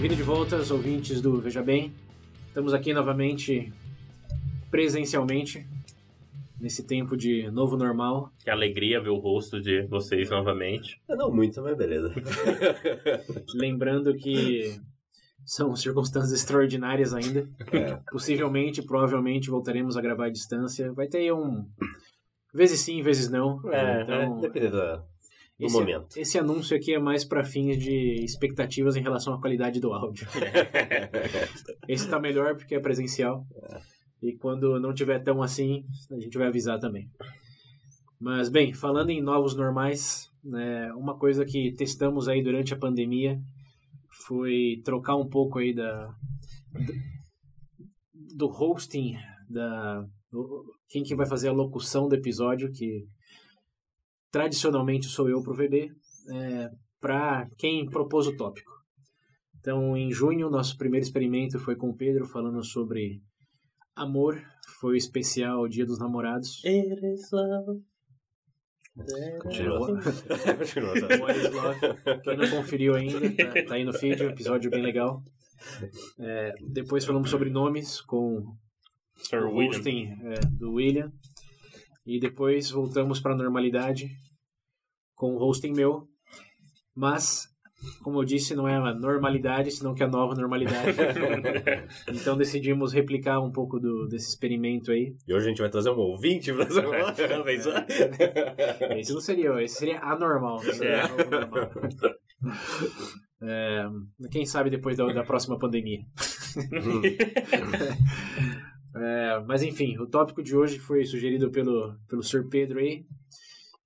Bem-vindo de volta aos ouvintes do Veja Bem. Estamos aqui novamente presencialmente nesse tempo de novo normal. Que alegria ver o rosto de vocês novamente. Não muito, mas beleza. Lembrando que são circunstâncias extraordinárias ainda. É. Possivelmente, provavelmente voltaremos a gravar à distância. Vai ter um vezes sim, vezes não. É, então, é, depende do, do esse, momento. Esse anúncio aqui é mais para fins de expectativas em relação à qualidade do áudio. esse tá melhor porque é presencial. E quando não tiver tão assim, a gente vai avisar também. Mas, bem, falando em novos normais, né, uma coisa que testamos aí durante a pandemia foi trocar um pouco aí da do hosting da quem que vai fazer a locução do episódio que tradicionalmente sou eu pro VB é, para quem propôs o tópico então em junho nosso primeiro experimento foi com o Pedro falando sobre amor foi o especial Dia dos Namorados It is love Continua. Continua. Tá? Quem não conferiu ainda, tá, tá aí no feed, um episódio bem legal. É, depois falamos sobre nomes com Sir o hosting é, do William. E depois voltamos para a normalidade com o hosting meu. Mas como eu disse, não é a normalidade, senão que é a nova normalidade. então decidimos replicar um pouco do, desse experimento aí. E hoje a gente vai trazer um ouvinte para Esse não seria, esse seria anormal. Seria é, quem sabe depois da, da próxima pandemia. é, mas enfim, o tópico de hoje foi sugerido pelo, pelo Sr. Pedro aí.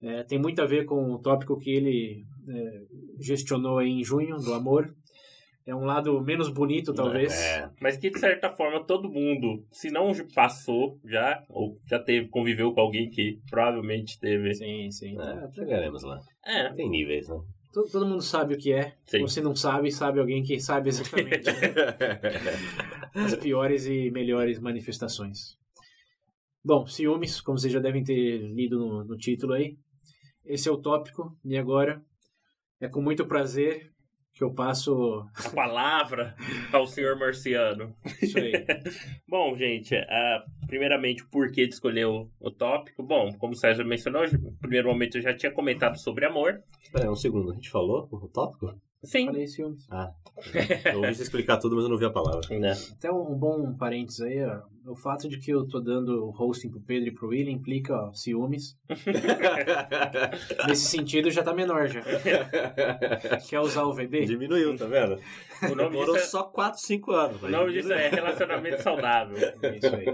É, tem muito a ver com o tópico que ele é, gestionou em junho, do amor. É um lado menos bonito, talvez. É, mas que, de certa forma, todo mundo, se não passou já, ou já teve, conviveu com alguém que provavelmente teve. Sim, sim. É, chegaremos lá. É. Tem níveis, né? Todo, todo mundo sabe o que é. Sim. Você não sabe, sabe alguém que sabe exatamente as piores e melhores manifestações. Bom, ciúmes, como vocês já devem ter lido no, no título aí, esse é o tópico. E agora é com muito prazer que eu passo a palavra ao senhor Marciano. Isso aí. Bom, gente, uh, primeiramente, por que escolher o, o, tópico? Bom, como o César mencionou, no primeiro momento eu já tinha comentado sobre amor. Espera um segundo, a gente falou o tópico? Sim. Falei ciúmes. Ah, eu ouvi você explicar tudo, mas eu não vi a palavra. Né? Até um bom parênteses aí, ó. O fato de que eu tô dando hosting pro Pedro e pro William implica, ó, ciúmes. Nesse sentido já tá menor já. Quer usar o VB? Diminuiu, tá vendo? O nome Demorou é... só 4, 5 anos. O nome disso é relacionamento saudável. É isso aí.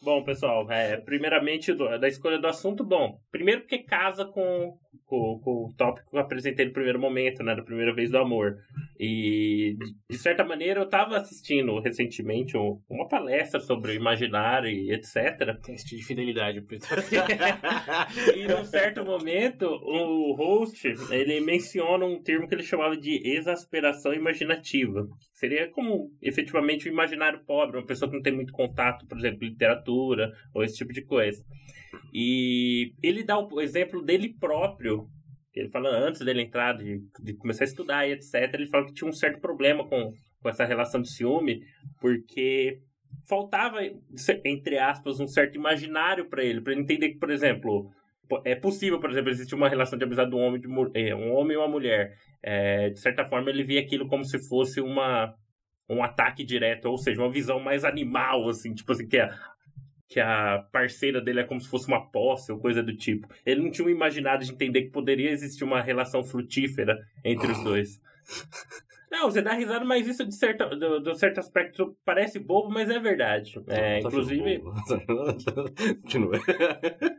Bom, pessoal, é, primeiramente do, da escolha do assunto, bom, primeiro porque casa com, com, com, o tópico que eu apresentei no primeiro momento, né, da primeira vez do amor. E, de certa maneira, eu estava assistindo recentemente uma palestra sobre o imaginário e etc. Teste de fidelidade, Pedro. e, num certo momento, o host, ele menciona um termo que ele chamava de exasperação imaginativa. Seria como, efetivamente, o imaginário pobre, uma pessoa que não tem muito contato, por exemplo, literatura ou esse tipo de coisa. E ele dá o exemplo dele próprio. Ele fala antes dele entrar, de, de começar a estudar e etc. Ele fala que tinha um certo problema com, com essa relação de ciúme, porque faltava, entre aspas, um certo imaginário para ele, para ele entender que, por exemplo, é possível, por exemplo, existir uma relação de amizade de um homem, de, é, um homem e uma mulher. É, de certa forma, ele via aquilo como se fosse uma, um ataque direto, ou seja, uma visão mais animal, assim, tipo assim, que a, que a parceira dele é como se fosse uma posse ou coisa do tipo. Ele não tinha um imaginado de entender que poderia existir uma relação frutífera entre os dois. Não, você dá risada, mas isso de certo, do, do certo aspecto parece bobo, mas é verdade. É, inclusive. Continua.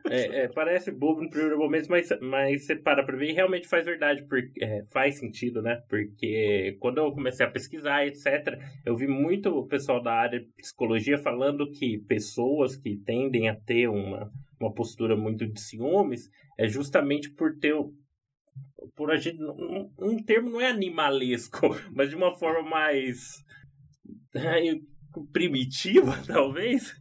é, é, parece bobo no primeiro momento, mas, mas você para pra ver e realmente faz verdade, porque, é, faz sentido, né? Porque quando eu comecei a pesquisar, etc., eu vi muito o pessoal da área de psicologia falando que pessoas que tendem a ter uma, uma postura muito de ciúmes é justamente por ter o- por a gente um, um termo não é animalesco, mas de uma forma mais é, primitiva, talvez,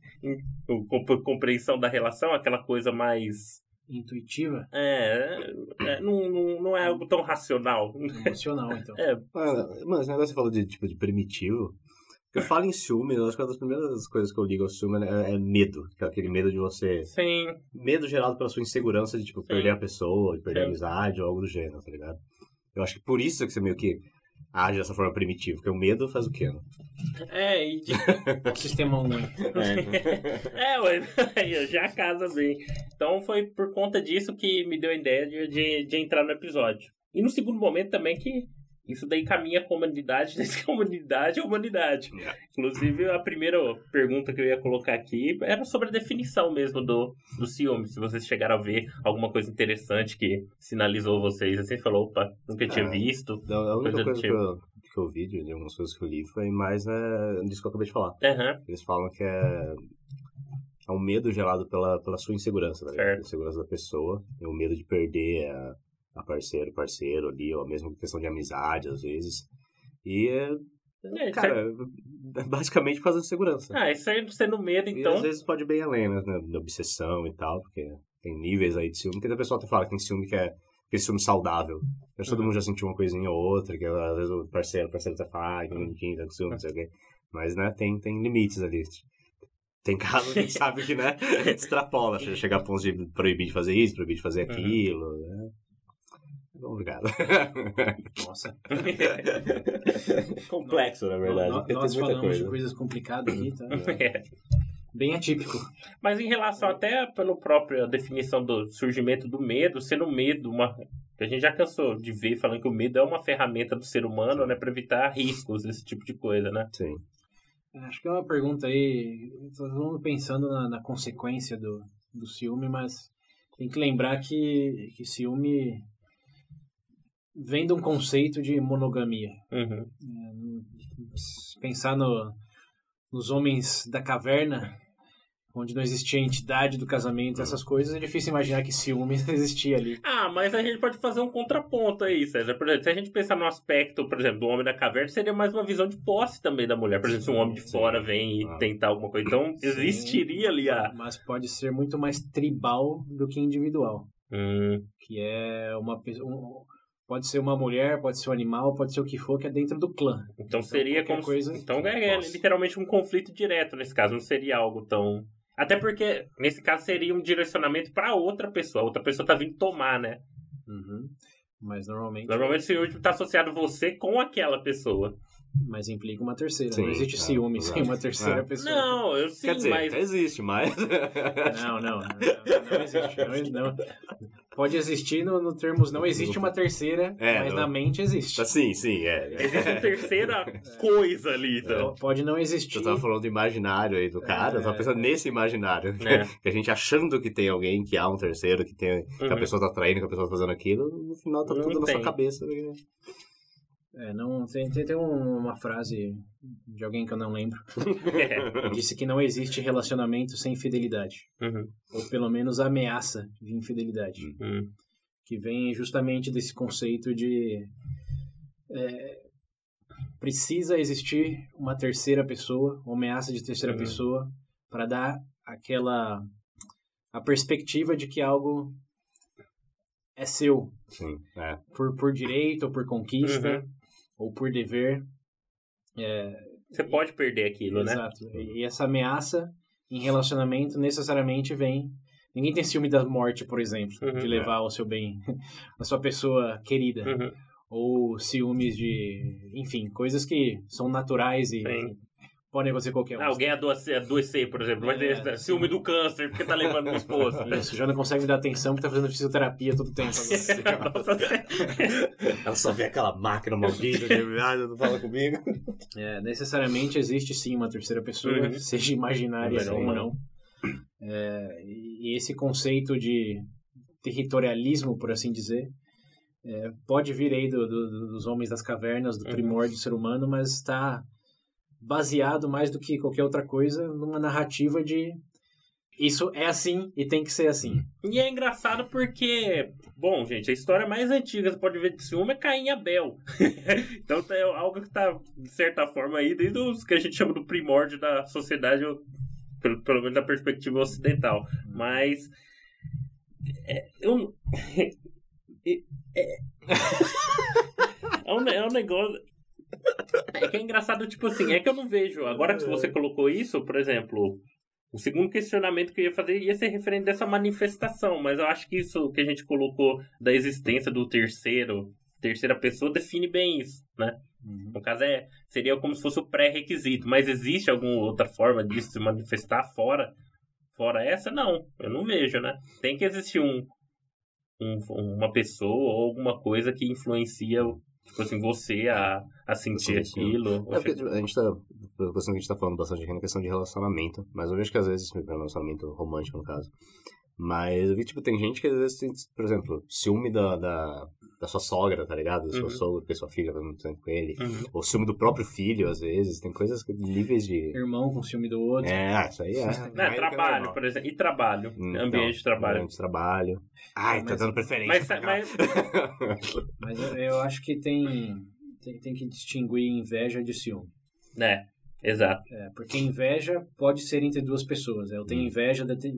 compreensão da relação, aquela coisa mais Intuitiva, é, é, não, não, não é algo tão racional. emocional, então. É, mano, esse negócio que você falou de, tipo, de primitivo. Eu falo em ciúme, eu acho que uma das primeiras coisas que eu ligo ao ciúme é, é medo. é Aquele medo de você. sim, Medo gerado pela sua insegurança de, tipo, perder a pessoa, de perder a Sim. amizade ou algo do gênero, tá ligado? Eu acho que por isso que você meio que age dessa forma primitiva, porque o medo faz o quê, né? é, e de- Sistema 1 aí. é, ué, aí já casa bem. Então foi por conta disso que me deu a ideia de, de, de entrar no episódio. E no segundo momento também que isso daí caminha com a humanidade, desde que a humanidade é a humanidade. Yeah. Inclusive, a primeira pergunta que eu ia colocar aqui era sobre a definição mesmo do, do ciúme. Se vocês chegaram a ver alguma coisa interessante que sinalizou vocês, assim, falou, opa, nunca tinha Ah, visto. Então, a única Coisa coisa que tipo. eu, que eu vi de algumas coisas que eu li foi mais né, disso que eu acabei de falar. Aham, Eles falam que é, é um medo gerado pela, pela sua insegurança, né? Certo. A insegurança da pessoa. É o medo de perder a, a parceiro, parceiro ali, ou mesmo questão de amizade, às vezes. E é, É, cara, é basicamente da insegurança. Ah, isso aí sendo medo, E então. às vezes pode ir bem além, né? Da obsessão e tal, porque tem níveis aí de ciúme. Porque a pessoa até fala que tem ciúme que é aquele ciúme saudável. Acho que todo Uhum. mundo já sentiu uma coisinha ou outra, que às vezes o parceiro, o parceiro até fala, ai, que bonitinho, tá com ciúme, não sei o quê. Mas, né, tem, tem limites ali. Tem casos que a gente sabe que, né, extrapola. che- Chegar a pontos de proibir de fazer isso, proibir de fazer Uhum. aquilo, né? Obrigado. Nossa. Complexo, na verdade. Nós muita falamos de coisa. coisas complicadas aqui, tá? É. Bem atípico. Mas em relação até pela própria definição do surgimento do medo, sendo o medo uma. que A gente já cansou de ver falando que o medo é uma ferramenta do ser humano, né, para evitar riscos, esse tipo de coisa, né? Sim. Acho que é uma pergunta aí. Todo mundo pensando na, na consequência do, do ciúme, mas tem que lembrar que, que ciúme vem de um conceito de monogamia. Uhum. Se pensar no, nos homens da caverna, onde não existia a entidade do casamento, essas coisas, é difícil imaginar que ciúme existia ali. Ah, mas a gente pode fazer um contraponto aí, César. Por exemplo, se a gente pensar no aspecto, por exemplo, do homem da caverna, seria mais uma visão de posse também da mulher. Por exemplo, se um homem de Sim, fora vem e ah. tentar alguma coisa. Então, existiria ali a. Mas pode ser muito mais tribal do que individual. Hum, que é uma pessoa. um- pode ser uma mulher, pode ser um animal, pode ser o que for, que é dentro do clã. então seria qualquer como. coisa- então é, é literalmente um conflito direto nesse caso. Não seria algo tão. Até porque, nesse caso, seria um direcionamento para outra pessoa. Outra pessoa tá vindo tomar, né? Mas normalmente. Normalmente o ciúme tá associado você com aquela pessoa. Mas implica uma terceira. Sim, não existe é, ciúme sem uma terceira É. pessoa. Não, eu sim, Quer dizer, mas. existe, mas... Não, não, não, não, existe. Não, não. Pode existir no, no termos não existe uma terceira, É, mas não. na mente existe. Sim, sim, é. Existe uma terceira coisa ali, então. Pode não existir. Eu tava falando do imaginário aí do cara, eu tava É. pensando nesse imaginário. que- É. Que a gente achando que tem alguém, que há um terceiro, que, tem, que a Uhum. pessoa tá traindo, que a pessoa tá fazendo aquilo, no final tá Não tudo na sua cabeça. né? É, não, tem, tem, tem um- uma frase de alguém que eu não lembro. É. Disse que não existe relacionamento sem fidelidade. Uhum. Ou pelo menos ameaça de infidelidade. Uhum. que vem justamente desse conceito de é, precisa existir uma terceira pessoa, uma ameaça de terceira Uhum. pessoa, para dar aquela a perspectiva de que algo é seu Sim, é. por, por direito ou por conquista Uhum. Ou por dever. É, Você pode perder aquilo, né? Exato. E essa ameaça em relacionamento necessariamente vem. Ninguém tem ciúme da morte, por exemplo, Uhum. de levar o seu bem, a sua pessoa querida. Uhum. Ou ciúmes de. Enfim, coisas que são naturais e Sim. Podem acontecer qualquer um. Alguém adoece, adoecer, por exemplo, vai ter É, ciúme do câncer porque tá levando no esposo. né? Isso, já não consegue me dar atenção porque tá fazendo fisioterapia todo tempo. agora. Nossa, Ela só vê aquela máquina maldita de não fala comigo. É, necessariamente existe sim uma terceira pessoa, Uhum. seja imaginária ou não. não. É, e esse conceito de territorialismo, por assim dizer, é, pode vir aí do- do- dos homens das cavernas, do Uhum. primórdio do ser humano, mas está baseado mais do que qualquer outra coisa numa narrativa de isso é assim e tem que ser assim. E é engraçado porque, bom, gente, a história mais antiga, você pode ver de ciúme, é Caim e Abel. então é algo que tá, de certa forma, aí, desde os que a gente chama do primórdio da sociedade, pelo, pelo menos da perspectiva ocidental. Mas. É, eu, é, é, um, ne- é um negócio. É que é engraçado, tipo assim, é que eu não vejo. Agora que você colocou isso, por exemplo, o segundo questionamento que eu ia fazer ia ser referente dessa manifestação, mas eu acho que isso que a gente colocou da existência do terceiro, terceira pessoa, define bem isso, né? Uhum. No caso, é, seria como se fosse o pré-requisito, mas existe alguma outra forma disso se manifestar fora, fora essa? Não, eu não vejo, né? Tem que existir um, um- uma pessoa ou alguma coisa que influencia, tipo assim, você a, a sentir aquilo. É porque tipo, a gente tá. Pela questão que a gente tá falando bastante aqui na questão de relacionamento. Mas eu vejo que às vezes, relacionamento romântico no caso. Mas eu vi, tipo, tem gente que às vezes tem, por exemplo, ciúme da, da, da sua sogra, tá ligado? Da sua Uhum. sogra, porque sua filha vai muito tempo com ele. Uhum. Ou ciúme do próprio filho, às vezes. Tem coisas, que- níveis de. Irmão com ciúme do outro. É, isso aí é. Não, é trabalho, por exemplo. E trabalho. Então, ambiente de trabalho. Ambiente de trabalho. Ai, tá Mas- dando preferência. Mas, cá. mas Mas eu, eu acho que tem, tem, tem que distinguir inveja de ciúme. É, exato. É, porque inveja pode ser entre duas pessoas. Eu tenho Hum. inveja de-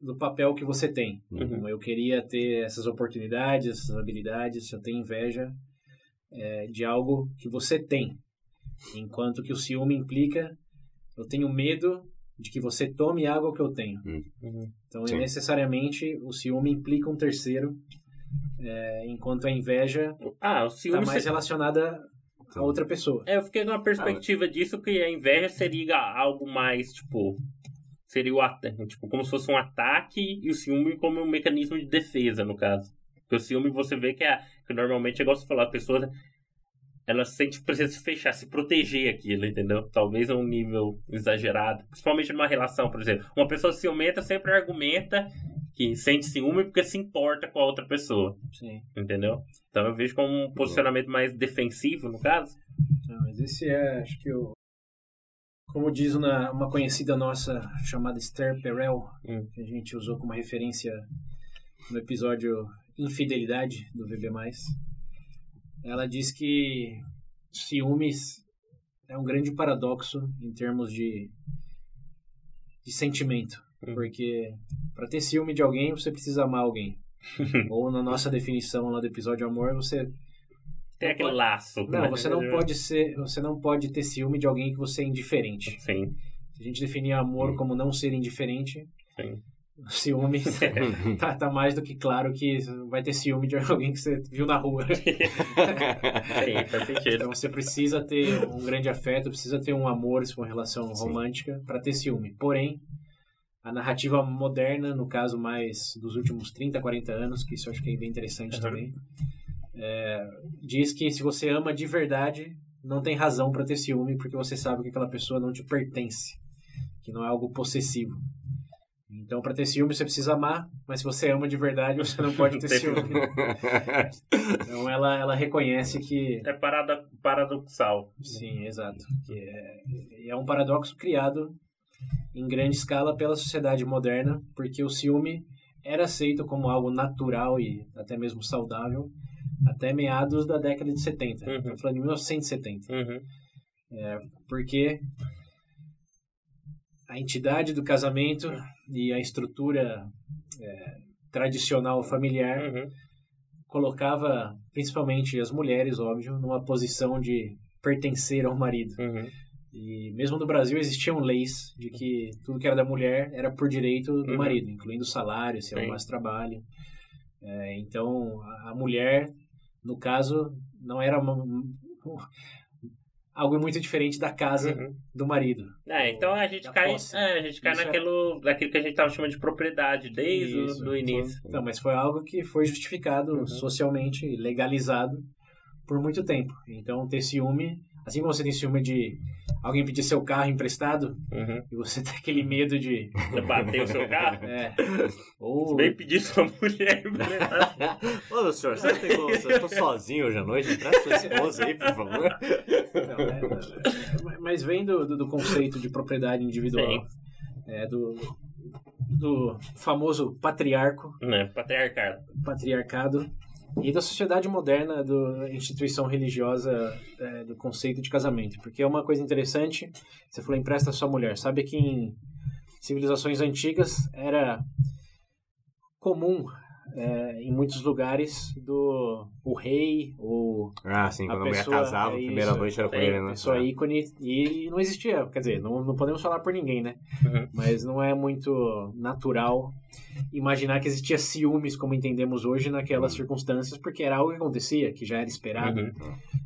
do papel que você tem. Uhum. Então, Eu queria ter essas oportunidades, essas habilidades. Eu tenho inveja é, de algo que você tem. Enquanto que o ciúme implica, eu tenho medo de que você tome algo que eu tenho. Uhum. Então, Sim. necessariamente, o ciúme implica um terceiro, é, enquanto a inveja Ah, está mais se- relacionada a outra pessoa. É, eu fiquei numa perspectiva disso que a inveja seria algo mais, tipo. Seria o ataque, tipo, como se fosse um ataque e o ciúme como um mecanismo de defesa, no caso. Porque o ciúme você vê que, é, que normalmente, igual você falou, a pessoa ela sente que precisa se fechar, se proteger aquilo, entendeu? Talvez a um nível exagerado. Principalmente numa relação, por exemplo. Uma pessoa ciumenta sempre argumenta que sente ciúme porque se importa com a outra pessoa, Sim. entendeu? Então eu vejo como um posicionamento mais defensivo, no caso. Não, mas esse é, acho que o. Como diz uma, uma conhecida nossa chamada Esther Perel, Hum. que a gente usou como referência no episódio Infidelidade do VB. Ela diz que ciúmes é um grande paradoxo em termos de, de sentimento. Hum. Porque para ter ciúme de alguém, você precisa amar alguém. Ou na nossa definição lá do episódio Amor, você Tem aquele laço. não, né? você não pode ser, você não pode ter ciúme de alguém que você é indiferente. Sim. Se a gente definir amor como não ser indiferente, Sim. ciúme tá, tá mais do que claro que vai ter ciúme de alguém que você viu na rua. Sim, faz sentido. Então você precisa ter um grande afeto, precisa ter um amor, se for uma relação Sim. romântica, para ter ciúme. Porém, a narrativa moderna, no caso mais dos últimos 30, 40 anos, que isso eu acho que é bem interessante Uhum. também, é, diz que se você ama de verdade, não tem razão para ter ciúme, porque você sabe que aquela pessoa não te pertence, que não é algo possessivo. Então, para ter ciúme, você precisa amar, mas se você ama de verdade, você não pode ter ciúme. Então, ela, ela reconhece que É parada, paradoxal. Sim, exato. Que é, é um paradoxo criado em grande escala pela sociedade moderna, porque o ciúme era aceito como algo natural e até mesmo saudável até meados da década de 70. Uhum. Estou falando de 1970. Uhum. Porque a entidade do casamento e a estrutura é, tradicional familiar Uhum. colocava principalmente as mulheres, óbvio, numa posição de pertencer ao marido. Uhum. E mesmo no Brasil existiam leis de que tudo que era da mulher era por direito do Uhum. marido, incluindo salário, se arrumasse trabalho. É, então, a mulher, no caso, não era uma, algo muito diferente da casa Uhum. do marido. É, então a gente Da cai, é, a gente cai Isso é- naquilo, naquilo que a gente tava chamando de propriedade desde Isso. o do início. Então, mas foi algo que foi justificado Uhum. socialmente, legalizado por muito tempo. Então, ter ciúme, assim como você tem ciúme de alguém pedir seu carro emprestado Uhum. e você tem aquele medo de. Você bateu o seu carro? É, ou. Vem pedir sua mulher emprestada. Ô, senhor, você tem como... Eu tô sozinho hoje à noite? Traz sua esposa aí, por favor. Não, é, é, mas vem do, do, do conceito de propriedade individual, é, do, do famoso patriarco, né? Patriarcado. patriarcado, e da sociedade moderna, da instituição religiosa, é, do conceito de casamento. Porque é uma coisa interessante, você falou empresta sua mulher. Sabe que em civilizações antigas era comum, é, em muitos lugares, do o rei, ou Ah, sim, A quando a, mulher pessoa- casava, a é primeira isso. noite era com Sim, ele, né? pessoa ícone e não existia, quer dizer, não, não podemos falar por ninguém, né? Uhum. Mas não é muito natural imaginar que existia ciúmes como entendemos hoje naquelas circunstâncias, porque era algo que acontecia, que já era esperado. Uhum.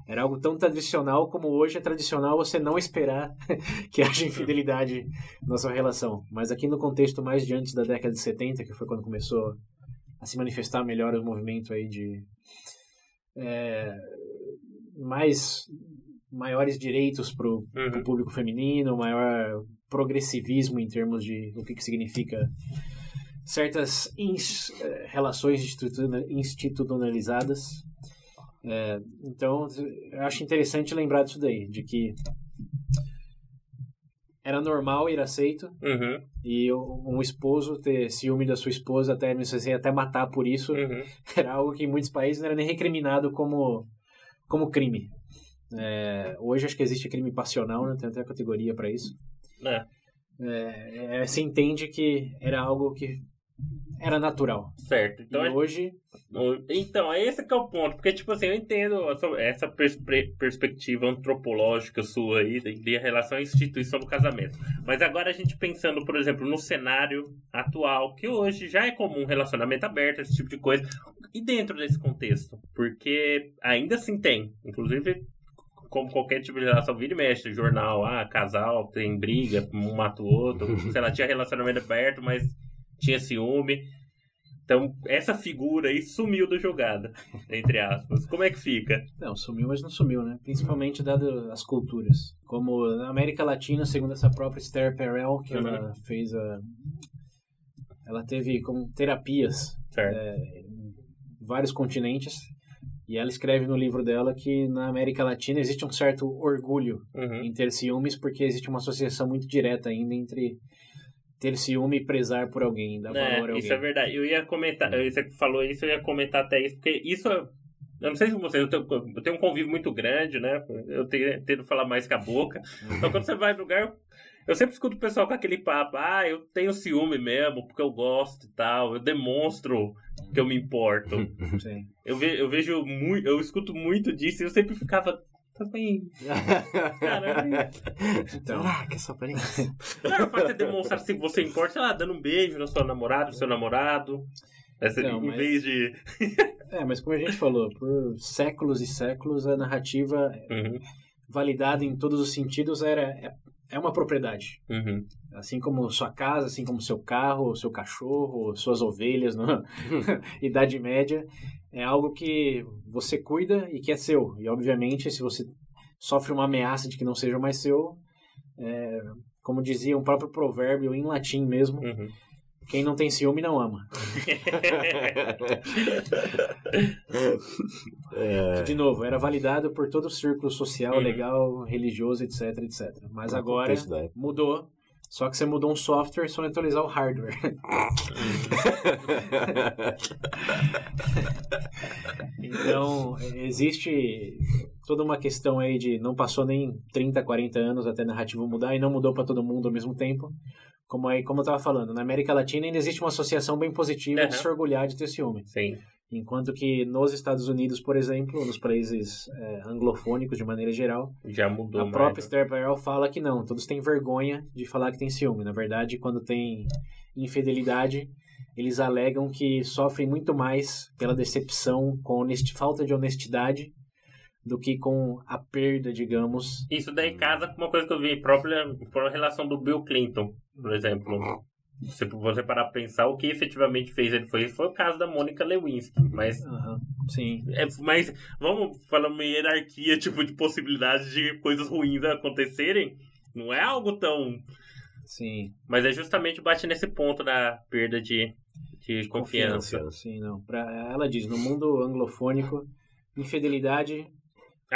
Era algo tão tradicional como hoje é tradicional você não esperar que haja infidelidade na sua relação. Mas aqui no contexto mais de antes da década de 70, que foi quando começou a se manifestar melhor o movimento aí de é, mais maiores direitos para o Uhum. público feminino, maior progressivismo em termos de o que, que significa certas ins- eh, relações institu- institucionalizadas. É, então, eu acho interessante lembrar disso daí, de que era normal ir aceito Uhum. e um esposo ter ciúme da sua esposa até não sei se até matar por isso Uhum. era algo que em muitos países não era nem recriminado como como crime. É, hoje acho que existe crime passional, né? tem até categoria para isso. É, É, é, você entende que era algo que era natural. certo. Então, e é- hoje então, é esse que é o ponto. Porque, tipo assim, eu entendo essa, essa perspe- perspectiva antropológica sua aí de, de relação à instituição do casamento. Mas agora a gente pensando, por exemplo, no cenário atual, que hoje já é comum relacionamento aberto, esse tipo de coisa. E dentro desse contexto? Porque ainda assim tem. Inclusive, como qualquer tipo de relação, vira e mexe, jornal, ah, casal, tem briga, um mata o outro, sei lá, tinha relacionamento aberto, mas tinha ciúme. Então, essa figura aí sumiu da jogada, entre aspas. Como é que fica? Não, sumiu, mas não sumiu, né? Principalmente dado as culturas. Como na América Latina, segundo essa própria Esther Perel, que Uhum. ela fez a... Ela teve como terapias é, em vários continentes. E ela escreve no livro dela que na América Latina existe um certo orgulho Uhum. em ter ciúmes, porque existe uma associação muito direta ainda entre ter ciúme e prezar por alguém, dar valor a É, alguém. isso é verdade. Eu ia comentar, você falou isso, eu ia comentar até isso, porque isso. Eu não sei se você, eu tenho, eu tenho um convívio muito grande, né? Eu tenho, tento falar mais com a boca. Então, quando você vai no lugar, eu sempre escuto o pessoal com aquele papo, ah, eu tenho ciúme mesmo, porque eu gosto e tal, eu demonstro que eu me importo. Sim. Eu, ve, eu vejo muito, eu escuto muito disso e eu sempre ficava. Também. Caramba. Então, Ah, que essa aparência. Claro, pra você demonstrar se você importa, sei lá, dando um beijo na sua namorada, no seu namorado. Essa, Não, em mas- vez de. é, mas como a gente falou, por séculos e séculos a narrativa Uhum, validada em todos os sentidos era é, é uma propriedade. uhum, Assim como sua casa, assim como seu carro, seu cachorro, suas ovelhas na Idade Média, é algo que você cuida e que é seu. E obviamente, se você sofre uma ameaça de que não seja mais seu, é, como dizia um próprio provérbio em latim mesmo, uhum. quem não tem ciúme não ama. É, de novo, era validado por todo o círculo social, Uhum. legal, religioso, etc, etc. Mas agora época. mudou. Só que você mudou um software só atualizar o hardware. Então, existe toda uma questão aí de não passou nem 30, 40 anos até a narrativa mudar e não mudou para todo mundo ao mesmo tempo. Como aí, como eu tava falando, na América Latina ainda existe uma associação bem positiva de Aham. se orgulhar de ter ciúme. Sim. Enquanto que nos Estados Unidos, por exemplo, nos países é, anglofônicos de maneira geral, Já mudou a mais. própria né? Esther Perel fala que não, todos têm vergonha de falar que tem ciúme. Na verdade, quando tem infidelidade, eles alegam que sofrem muito mais pela decepção com honesti- falta de honestidade do que com a perda, digamos. Isso daí casa com uma coisa que eu vi, própria, própria relação do Bill Clinton, por exemplo. Se você parar pra pensar, o que efetivamente fez ele foi, foi o caso da Mônica Lewinsky. Mas, Aham, sim. é, mas vamos falar uma hierarquia tipo, de possibilidades de coisas ruins acontecerem. Não é algo tão. Sim. Mas é justamente bate nesse ponto da perda de, de confiança. Sim, não. Pra, ela diz, no mundo anglofônico, infidelidade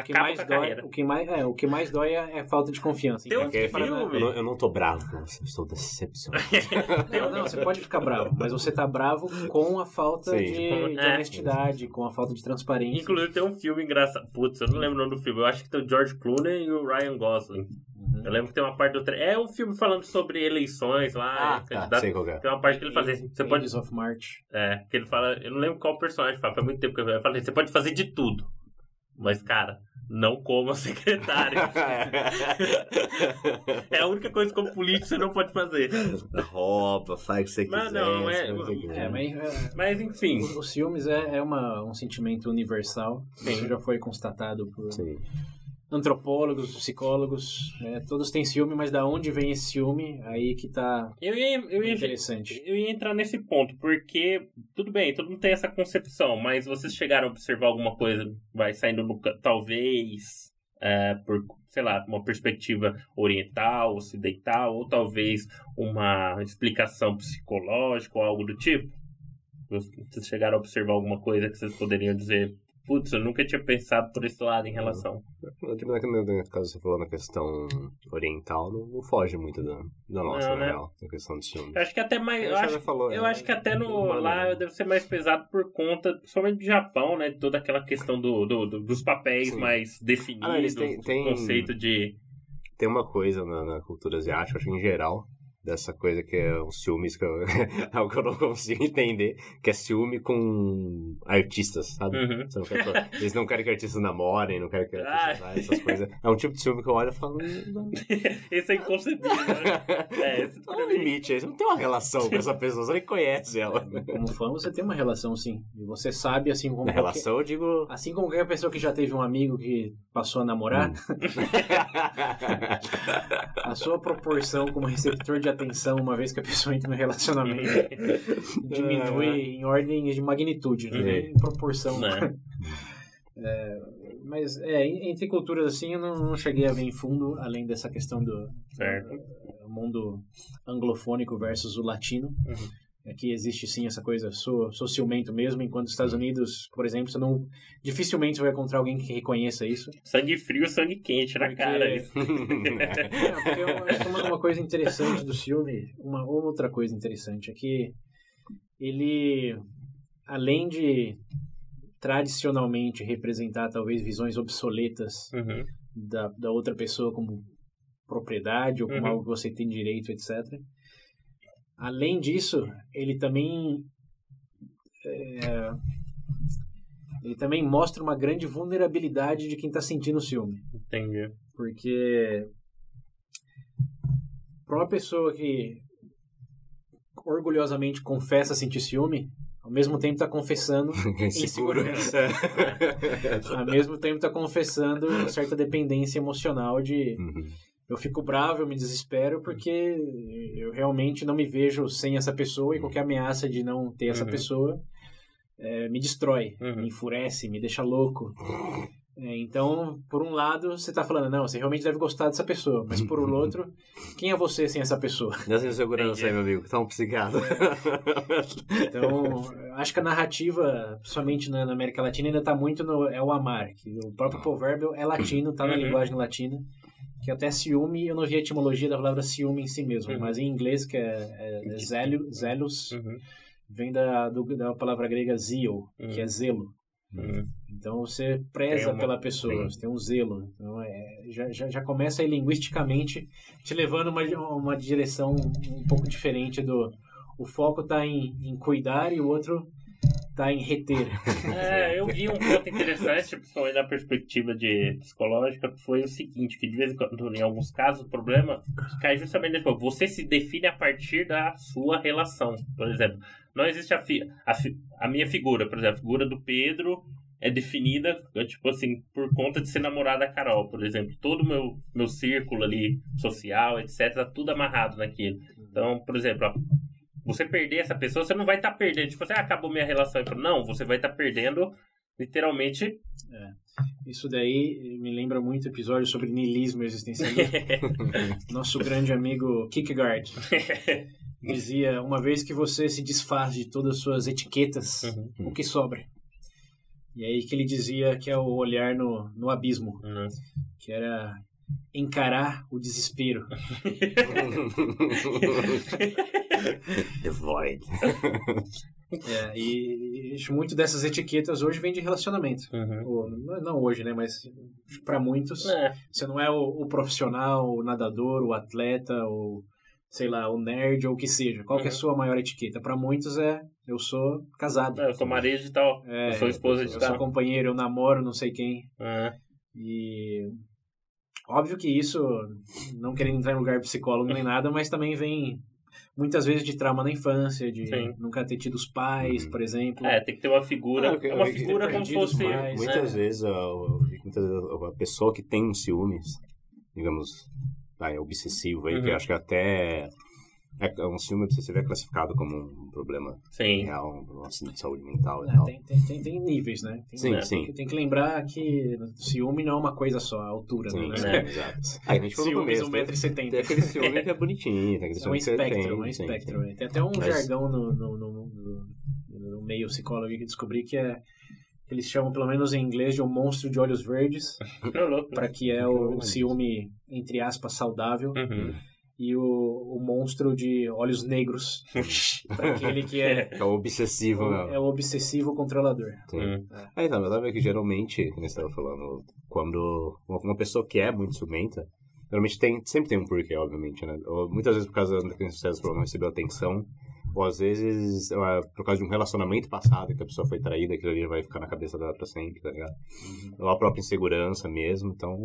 O que, mais dói, o, que mais, é, o que mais dói é, é falta de confiança. Tem um filme- eu, não, eu não tô bravo com você, eu estou decepcionado. Não, não, você pode ficar bravo, mas você tá bravo com a falta Sim. de, de É. honestidade, com a falta de transparência. Inclusive tem um filme engraçado. Putz, eu não lembro o nome do filme. Eu acho que tem o George Clooney e o Ryan Gosling. Uhum. Eu lembro que tem uma parte do tre... É um filme falando sobre eleições lá. Ah, tá, candidato- sei qual é. Tem uma parte que ele fala assim, você pode. Of March. É, que ele fala. Eu não lembro qual personagem fala, faz muito tempo que. Eu falei, você pode fazer de tudo. Mas, cara, não coma secretário. é a única coisa como político você não pode fazer. Roupa, faz o que você quiser. Mas não, é- o que quiser. É, mas é, Mas enfim. os, os filmes é, é uma, um sentimento universal. Sim. Isso já foi constatado por Sim. Antropólogos, psicólogos. é, todos têm ciúme, mas da onde vem esse ciúme? Aí que tá Eu ia, eu ia, interessante. eu ia entrar nesse ponto, porque, tudo bem, todo mundo tem essa concepção, mas vocês chegaram a observar alguma coisa, vai saindo no, talvez, é, por, sei lá, uma perspectiva oriental, ocidental, ou talvez uma explicação psicológica ou algo do tipo? Vocês chegaram a observar alguma coisa que vocês poderiam dizer, putz, eu nunca tinha pensado por esse lado em relação. Tipo, na- na- na- caso você falou na questão oriental, não, não foge muito da, da nossa, Não, na né? real, na questão de filme. Eu acho que até mais. Eu Você acho, falou, eu é, acho que até no, lá né? deve ser mais pesado por conta, principalmente do Japão, né? De toda aquela questão do, do- do- dos papéis Sim. mais definidos, Ah, não, eles têm- do têm- conceito de. Tem uma coisa na, na cultura asiática, acho que em geral, dessa coisa que é um ciúmes que eu, algo que eu não consigo entender, que é ciúme com artistas, sabe? Uhum. Não quer- eles não querem que artistas namorem, não querem que Ah. artistas saem, essas coisas. É um tipo de ciúme que eu olho e falo. "Hum, não." Esse é inconcebível, né? É, esse é o limite aí? Você não tem uma relação com essa pessoa, você nem conhece ela. Como fã, você tem uma relação, sim. E você sabe, assim como Na qualquer- relação, eu digo. Assim como qualquer pessoa que já teve um amigo que passou a namorar, a sua proporção como receptor de atenção, uma vez que a pessoa entra no relacionamento, diminui em ordem de magnitude, né? Uhum. em proporção. Né? É, mas é, en- entre culturas assim, eu não, não cheguei a ver em fundo, além dessa questão do mundo anglofônico versus o latino. Uhum. É que existe sim essa coisa, sou, sou ciumento mesmo, enquanto nos Estados Unidos, por exemplo, você não dificilmente você vai encontrar alguém que reconheça isso. Sangue frio, sangue quente na Porque- cara. Isso. É, porque eu acho que uma, uma coisa interessante do filme, uma outra coisa interessante, é que ele, além de tradicionalmente representar talvez visões obsoletas Uhum. da, da outra pessoa como propriedade ou como Uhum. algo que você tem direito, etc. Além disso, ele também é, ele também mostra uma grande vulnerabilidade de quem está sentindo o ciúme. Entendi. Porque para uma pessoa que orgulhosamente confessa sentir ciúme, ao mesmo tempo está confessando, Inseguro. ao mesmo tempo está confessando uma certa dependência emocional de Uhum. Eu fico bravo, eu me desespero porque eu realmente não me vejo sem essa pessoa e qualquer ameaça de não ter essa Uhum. pessoa eh, me destrói, Uhum. me enfurece, me deixa louco. É, então, por um lado, você tá falando, não, você realmente deve gostar dessa pessoa, mas por um outro, quem é você sem essa pessoa? Dessa insegurança aí, meu amigo. Tá um psiquiatra. Então, acho que a narrativa, principalmente na, na América Latina, ainda tá muito no é o amar, que o próprio provérbio é latino, tá na Uhum. linguagem latina, que até ciúme, eu não vi a etimologia da palavra ciúme em si mesmo, Uhum. mas em inglês, que é, é, é zélio, zelos, Uhum. vem da, do- da palavra grega zeal, que é zelo. Uhum. Então você preza uma- pela pessoa, você tem um zelo. Então é, já, já, já começa aí linguisticamente te levando uma, uma direção um pouco diferente do. O foco está em, em cuidar e o outro está em reter. É, eu vi um ponto interessante, principalmente da perspectiva de psicológica, que foi o seguinte, que de vez em quando, em alguns casos, o problema cai justamente nesse ponto. Você se define a partir da sua relação. Por exemplo, não existe a, fi, a, fi- a minha figura, por exemplo, a figura do Pedro é definida, tipo assim, por conta de ser namorada da Carol, por exemplo. Todo o meu, meu círculo ali, social, etc., tá tudo amarrado naquilo. Então, por exemplo, você perder essa pessoa, você não vai estar tá perdendo, tipo assim, ah, acabou minha relação. Não, você vai estar tá perdendo, literalmente... É. Isso daí me lembra muito episódio sobre niilismo existencialista. Nosso grande amigo Kierkegaard dizia, uma vez que você se desfaz de todas as suas etiquetas, uhum. o que sobra? E aí que ele dizia que é o olhar no, no abismo, uhum. que era encarar o desespero. The void. É, e, e muito dessas etiquetas hoje vem de relacionamento. Uhum. Ou, não hoje, né? Mas para muitos, é. você não é o, o, profissional, o nadador, o atleta, o sei lá, o nerd ou o que seja. Qual uhum. que é a uhum. sua maior etiqueta? Para muitos é eu sou casado. É, eu sou marido de tal. É, eu sou esposa de eu tal. Eu sou companheiro, eu namoro, não sei quem. Uhum. E óbvio que isso, não querendo entrar em lugar psicólogo nem nada, mas também vem muitas vezes de trauma na infância, de Sim. nunca ter tido os pais, uhum. por exemplo. É, tem que ter uma figura, ah, é uma figura como se fosse... Mais, muitas, né? vezes, a, muitas vezes a pessoa que tem ciúmes, digamos, ah, é obsessivo aí, uhum. que eu acho que até é um ciúme obsessivo é classificado como um problema sim. real, de saúde mental e é, tal. Tem, tem, tem, tem, níveis, né? Tem, sim, né? sim. Tem, tem, que lembrar que ciúme não é uma coisa só, a altura, sim, né? É, exato. Aí, a gente ciúme 1,70m. Tem aquele ciúme que é bonitinho, tem aquele É um espectro, tem, um espectro. Sim, Tem até um Mas... jargão no, no, no, no, no meio psicólogo que descobri que é que eles chamam, pelo menos em inglês, de um monstro de olhos verdes, para que é o, o, ciúme, entre aspas, saudável. Uhum. E o, o monstro de olhos negros, aquele que é... É o obsessivo, o, É o obsessivo controlador. Sim. Uhum. É. Aí, então, eu tava que geralmente, como você estava falando, quando uma pessoa que é muito ciumenta, geralmente tem, sempre tem um porquê, obviamente, né? Ou, muitas vezes por causa da sucesso, não recebeu atenção, ou às vezes, por causa de um relacionamento passado que a pessoa foi traída, aquilo ali vai ficar na cabeça dela pra sempre, tá ligado? Uhum. Ou a própria insegurança mesmo, então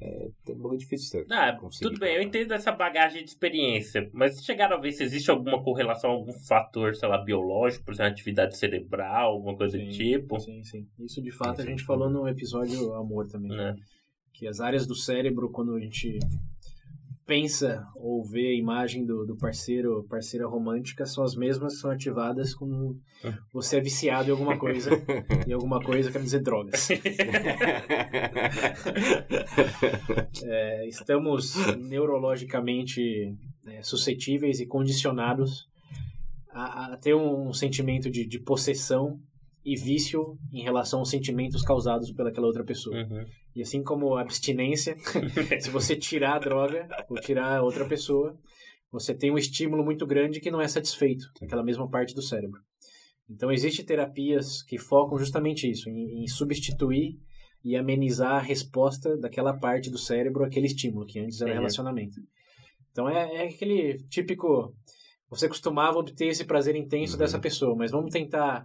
é, é um pouco difícil. Ah, tudo bem, eu entendo essa bagagem de experiência, mas chegaram a ver se existe alguma correlação, algum fator, sei lá, biológico, por exemplo, atividade cerebral, alguma coisa sim, do tipo? Sim, sim. Isso de fato sim, a gente falou no episódio Amor também. É. Que as áreas do cérebro, quando a gente pensa ou vê a imagem do, do parceiro, parceira romântica, são as mesmas que são ativadas quando você é viciado em alguma coisa. e alguma coisa quer dizer drogas. é, estamos neurologicamente é, suscetíveis e condicionados a, a ter um, um sentimento de, de possessão e vício em relação aos sentimentos causados pelaquela outra pessoa. Uhum. E assim como abstinência, se você tirar a droga ou tirar a outra pessoa, você tem um estímulo muito grande que não é satisfeito naquela mesma parte do cérebro. Então, existem terapias que focam justamente isso, em, em substituir e amenizar a resposta daquela parte do cérebro àquele estímulo, que antes era relacionamento. Então, é, é aquele típico... Você costumava obter esse prazer intenso uhum. dessa pessoa, mas vamos tentar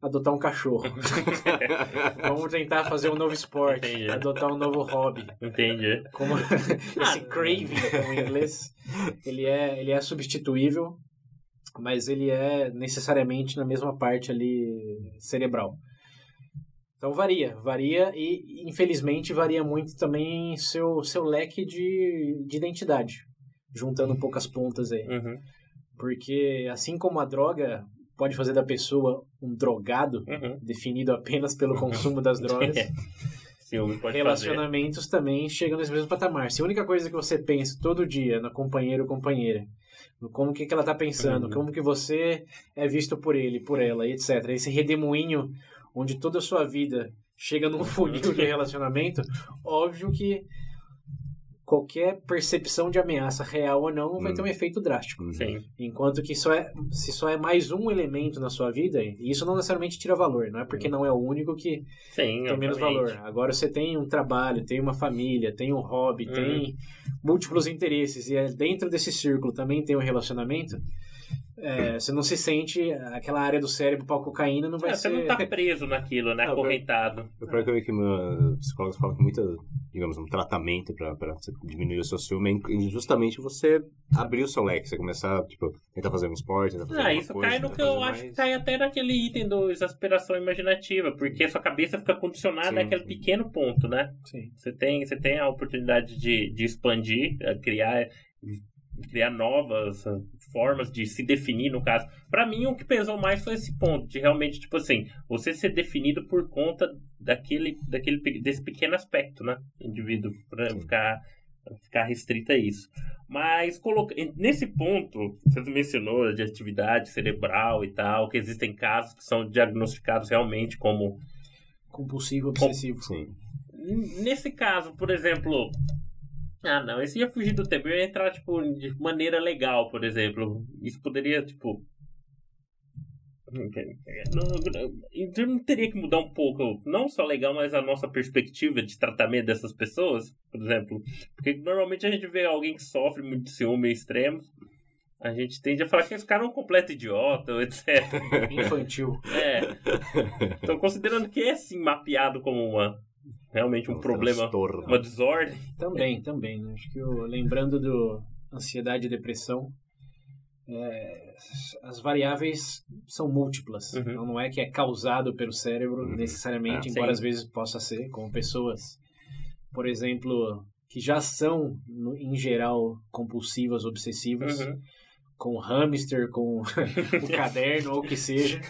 adotar um cachorro. Vamos tentar fazer um novo esporte, Entendi. adotar um novo hobby. Entendi. Como esse craving como em inglês, ele é, ele é substituível, mas ele é necessariamente na mesma parte ali cerebral. Então varia, varia e infelizmente varia muito também seu, seu leque de, de identidade, juntando poucas pontas aí. Uhum. Porque assim como a droga pode fazer da pessoa um drogado, uhum. definido apenas pelo consumo das drogas. Sim, Relacionamentos fazer. também chegam nesse mesmo patamar. Se a única coisa que você pensa todo dia no companheiro ou companheira, no como que, que ela está pensando, uhum. como que você é visto por ele, por ela, etc. Esse redemoinho onde toda a sua vida chega num funil de relacionamento, óbvio que qualquer percepção de ameaça real ou não vai ter um hum. efeito drástico. Uhum. Sim. Enquanto que só é, se só é mais um elemento na sua vida, isso não necessariamente tira valor, não é porque não é o único que Sim, tem menos valor. Agora você tem um trabalho, tem uma família, tem um hobby, uhum. tem múltiplos interesses e é dentro desse círculo também tem um relacionamento, é, você não se sente aquela área do cérebro para cocaína não vai é, ser... Você não tá preso naquilo, né? Acorrentado. Eu, eu, eu que meus psicólogos falam que muita digamos, um tratamento você diminuir o seu ciúme, é justamente você abrir o seu leque, você começar, tipo, tentar fazer um esporte, tentar fazer Ah, isso coisa, cai no que eu fazer acho que mais. cai até naquele item do exasperação imaginativa, porque a sua cabeça fica condicionada Sim, àquele sim. pequeno ponto, né? Sim. Você tem, você tem a oportunidade de, de expandir, criar, criar novas eh, formas de se definir, no caso. Pra mim, o que pesou mais foi esse ponto, de realmente, tipo assim, você ser definido por conta daquele, daquele, desse pequeno aspecto, né? Indivíduo, pra Sim. ficar, ficar restrito a isso. Mas coloca... nesse ponto, você mencionou de atividade cerebral e tal, que existem casos que são diagnosticados realmente como Compulsivo, obsessivo. Sim. Nesse caso, por exemplo. Ah, não, esse ia fugir do tempo. Eu ia entrar, tipo, de maneira legal, por exemplo. Isso poderia, tipo. Então não teria que mudar um pouco, não só legal, mas a nossa perspectiva de tratamento dessas pessoas, por exemplo. Porque normalmente a gente vê alguém que sofre muito de ciúme extremo, a gente tende a falar que esse cara é um completo idiota, etc. Infantil. É. Então, considerando que é assim mapeado como uma realmente um problema, transtorno. uma desordem. Também, também. né? Acho que eu, lembrando do ansiedade e depressão, é, as variáveis são múltiplas. Uhum. Então não é que é causado pelo cérebro Uhum. necessariamente, Ah, embora sim. às vezes possa ser, como pessoas, por exemplo, que já são, no- em geral, compulsivas, obsessivas, Uhum. com hamster, com o caderno ou o que seja,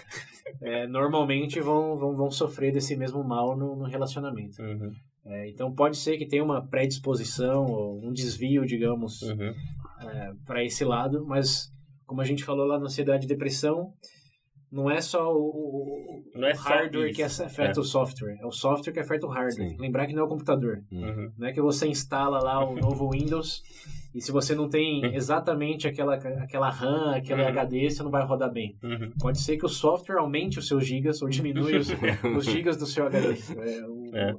é, normalmente vão, vão, vão sofrer desse mesmo mal no, no relacionamento. Uhum. É, então pode ser que tenha uma predisposição ou um desvio, digamos, Uhum. para esse lado, mas como a gente falou lá na ansiedade e depressão, não é só o, o- é hardware que afeta o software, é o software que afeta o hardware. Sim. Lembrar que não é o computador. Uhum. Não é que você instala lá o novo Windows e se você não tem Uhum. exatamente aquela, aquela RAM, aquele Uhum. HD, você não vai rodar bem. Uhum. Pode ser que o software aumente os seus gigas ou diminui os, os gigas do seu HD. É, o, É.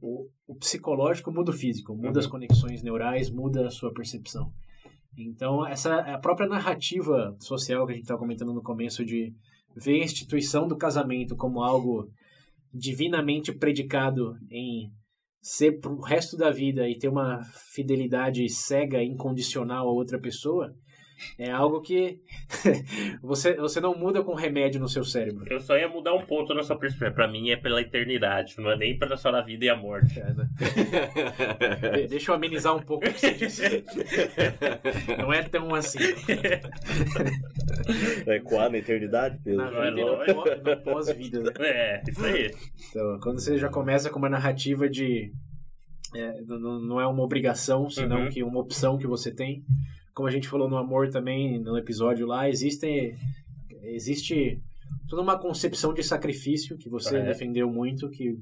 o- o psicológico muda o físico, muda Uhum. as conexões neurais, muda a sua percepção. Então, essa a própria narrativa social que a gente estava comentando no começo de ver a instituição do casamento como algo divinamente predicado em ser pro resto da vida e ter uma fidelidade cega, incondicional a outra pessoa, é algo que você, você não muda com remédio no seu cérebro. Eu só ia mudar um ponto na sua perspectiva. Pra mim é pela eternidade, não é nem pela só a vida e a morte. É, né? De- Deixa eu amenizar um pouco o que você disse. Não é tão assim. Vai ecoar na eternidade, Pedro? Na Não é vida no pó- no pós-vida. né? É, isso aí. Então, quando você já começa com uma narrativa de. é, não, não é uma obrigação, senão Uhum. que uma opção que você tem. Como a gente falou no amor também, no episódio lá, existe, existe toda uma concepção de sacrifício que você É. defendeu muito, que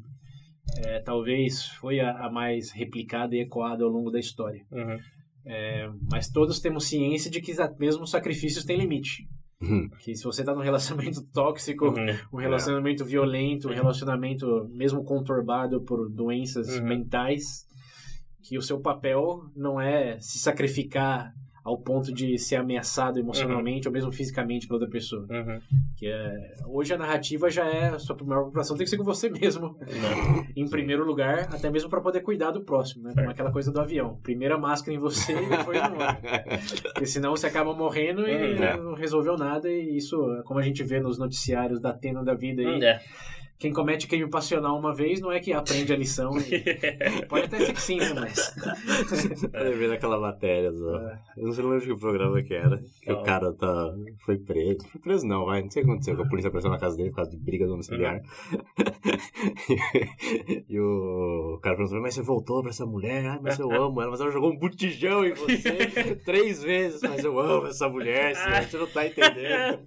é, talvez foi a, a mais replicada e ecoada ao longo da história. Uhum. É, mas todos temos ciência de que mesmo os sacrifícios têm limite. Uhum. Que se você está num relacionamento tóxico, Uhum. um relacionamento violento, um relacionamento mesmo conturbado por doenças Uhum. mentais, que o seu papel não é se sacrificar ao ponto de ser ameaçado emocionalmente ou mesmo fisicamente pela outra pessoa. Uhum. Que é, hoje a narrativa já é a sua primeira preocupação tem que ser com você mesmo, Não. em primeiro lugar, até mesmo para poder cuidar do próximo, né? Como aquela coisa do avião. Primeira máscara em você e depois no outro. Porque senão você acaba morrendo e Uhum. É. não resolveu nada. E isso, como a gente vê nos noticiários da Atena da vida, aí, É. quem comete crime passional uma vez não é que aprende a lição. e- Pode até ser que sim, né? Mas. Eu lembrei daquela matéria do... É. Eu não sei lembro que programa que era. Que o cara tá... foi preso. Foi preso não, vai. Não sei o que aconteceu. Que a polícia apareceu na casa dele por causa de briga domiciliar. e o cara perguntou, mas você voltou pra essa mulher? Ai, mas eu amo ela. Mas ela jogou um botijão em você três vezes. Mas eu amo essa mulher, senhor. Você não tá entendendo.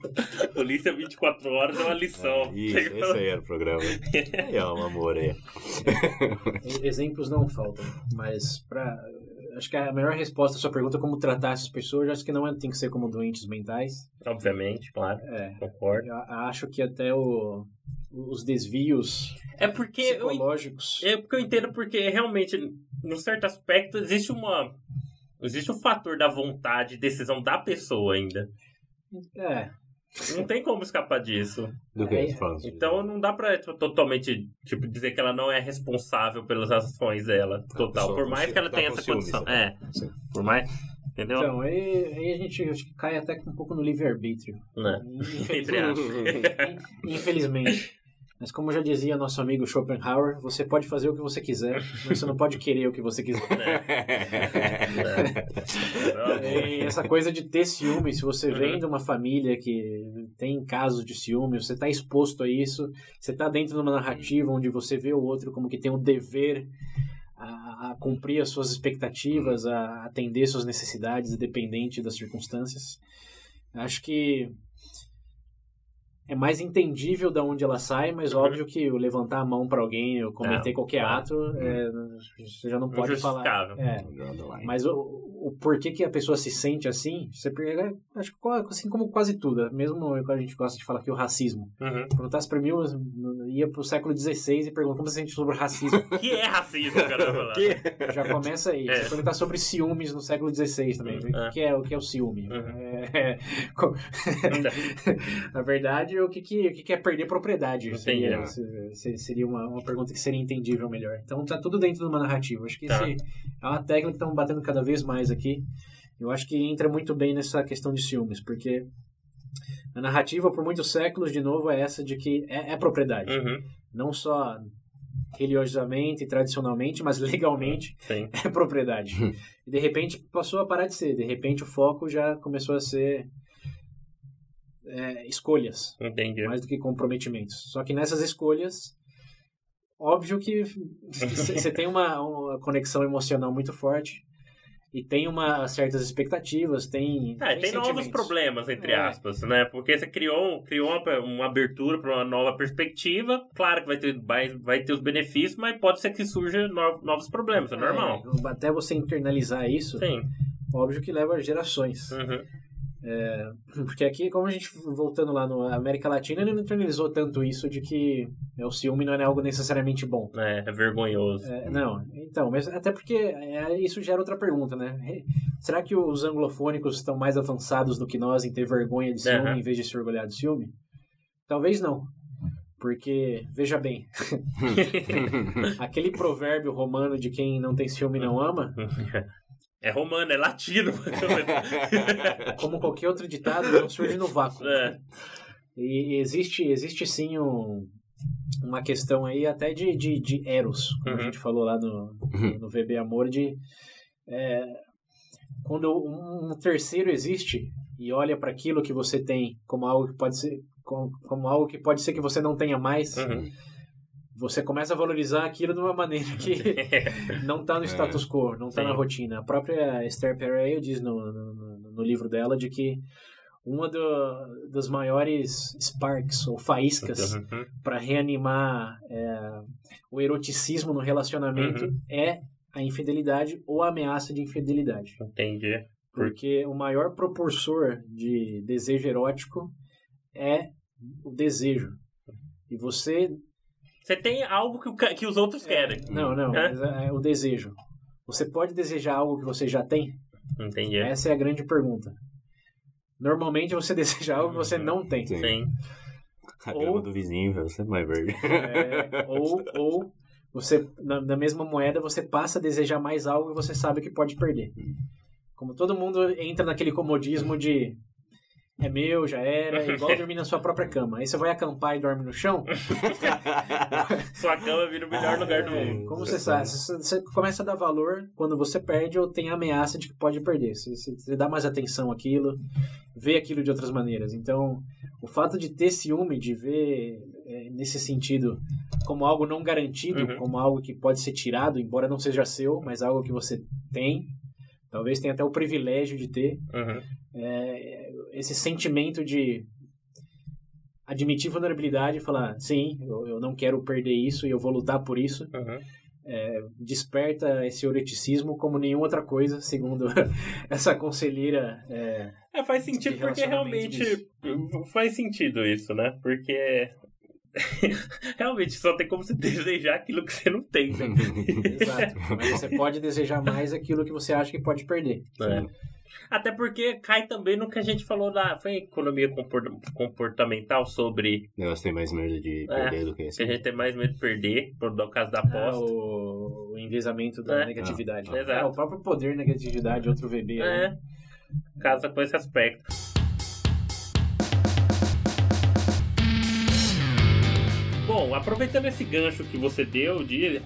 Polícia 24 horas é uma lição. Isso, esse aí era o programa. Aí, ó, amor aí. Exemplos não faltam. Mas pra. Acho que a melhor resposta à sua pergunta é como tratar essas pessoas. eu Acho que não é- tem que ser como doentes mentais. Obviamente, claro. É. Concordo. Eu acho que até o, os desvios É porque eu, psicológicos. é porque eu entendo porque realmente, num certo aspecto, existe uma. Existe um fator da vontade e decisão da pessoa ainda. É. Não tem como escapar disso. Do que? É, tá? Então não dá pra tipo, totalmente tipo, dizer que ela não é responsável pelas ações dela, total. pessoa Por mais que ela tá tenha com essa ciúmes, condição. tá? É, Sim. por mais. Entendeu? Então, aí, aí a gente acho que cai até um pouco no livre-arbítrio. né? Entre aspas. Infelizmente. Mas como já dizia nosso amigo Schopenhauer, você pode fazer o que você quiser, mas você não pode querer o que você quiser. E essa coisa de ter ciúme, se você vem de uma família que tem casos de ciúme, você está exposto a isso, você está dentro de uma narrativa onde você vê o outro como que tem o dever a, a cumprir as suas expectativas, a atender suas necessidades, independente das circunstâncias. Acho que é mais entendível de onde ela sai, mas Uhum. óbvio que o levantar a mão para alguém ou cometer Não, qualquer claro. ato, é, você já não pode falar. É, mas o, o porquê que a pessoa se sente assim, você pega, acho que assim como quase tudo, mesmo quando a gente gosta de falar que o racismo. Uhum. Perguntasse pra mim, eu ia pro século XVI e pergunta como você sente sobre racismo. O que é racismo, caramba? Já começa aí. É. Você perguntar sobre ciúmes no século XVI também. Uhum. O que é o, que é o ciúme? Uhum. É, Na verdade, o que, que, o que que é perder propriedade? Seria, se- seria uma, uma pergunta que seria entendível melhor. Então tá tudo dentro de uma narrativa. Acho que Tá. esse é uma técnica que estamos batendo cada vez mais aqui. Eu acho que entra muito bem nessa questão de ciúmes, porque a narrativa, por muitos séculos, de novo, é essa de que é, é propriedade. Uhum. Não só religiosamente, tradicionalmente, mas legalmente Sim. é propriedade. E de repente passou a parar de ser. De repente o foco já começou a ser é, escolhas, Entendi. mais do que comprometimentos. Só que nessas escolhas, óbvio que você tem uma, uma conexão emocional muito forte e tem uma certas expectativas, tem É, tem novos sentimentos. problemas, entre É. aspas, né? Porque você criou, criou uma, uma abertura para uma nova perspectiva. Claro que vai ter, vai, vai ter os benefícios, mas pode ser que surjam no- novos problemas, é normal. É, até você internalizar isso, Sim. óbvio que leva gerações. Uhum. Porque aqui, como a gente, voltando lá na América Latina, ele não internalizou tanto isso de que é, o ciúme não é algo necessariamente bom. É, é vergonhoso. É, não, então, mas até porque é, isso gera outra pergunta, né? Será que os anglofônicos estão mais avançados do que nós em ter vergonha de ciúme Aham. em vez de se orgulhar de ciúme? Talvez não. Porque, veja bem, aquele provérbio romano de quem não tem ciúme não ama, É romano, é latino. como qualquer outro ditado, não surge no vácuo. é. E existe, existe sim um, uma questão aí até de, de, de eros, como a Uhum. gente falou lá no, no VB Amor, de é, quando um, um terceiro existe e olha para aquilo que você tem como algo que pode ser como, como algo que pode ser que você não tenha mais, Uhum. Você começa a valorizar aquilo de uma maneira que não está no status quo, não está na rotina. A própria Esther Perel diz no, no, no- no livro dela de que uma do, dos maiores sparks ou faíscas Uhum. para reanimar é, o eroticismo no relacionamento Uhum. é a infidelidade ou a ameaça de infidelidade. Entendi. Porque o maior propulsor de desejo erótico é o desejo. E você. Você tem algo que, que os outros querem. Não, não, É? mas é o desejo. Você pode desejar algo que você já tem? Entendi. Essa é a grande pergunta. Normalmente você deseja algo que você não tem. Sim. Sim. A Ou- grama do vizinho, você é mais verde. É, ou, ou você, na, na mesma moeda, você passa a desejar mais algo que você sabe que pode perder. Como todo mundo entra naquele comodismo de é meu, já era, igual dormir na sua própria cama. Aí você vai acampar e dorme no chão. Sua cama vira o melhor lugar do É, mundo. Como você sabe, você, você começa a dar valor quando você perde ou tem a ameaça de que pode perder. Você, você- você dá mais atenção àquilo, vê aquilo de outras maneiras. Então, o fato de ter ciúme, de ver é, nesse sentido como algo não garantido, Uhum. como algo que pode ser tirado, embora não seja seu, mas algo que você tem, talvez tenha até o privilégio de ter, Uhum. É, esse sentimento de admitir vulnerabilidade e falar, sim, eu, eu não quero perder isso e eu vou lutar por isso, Uhum. desperta esse eroticismo como nenhuma outra coisa, segundo essa conselheira. é, É, faz sentido porque realmente faz sentido isso, né? Porque Realmente, só tem como você desejar aquilo que você não tem, né? Exato. Mas você pode desejar mais aquilo que você acha que pode perder. É. Até porque cai também no que a gente falou da foi economia compor- comportamental sobre O negócio tem mais medo de perder do que que assim. a gente tem mais medo de perder, por no caso da Ah, aposta. o, o enviesamento da É. negatividade. Ah, exato. É, o próprio poder negatividade, outro VB. É, né? casa com esse aspecto. Bom, aproveitando esse gancho que você deu de,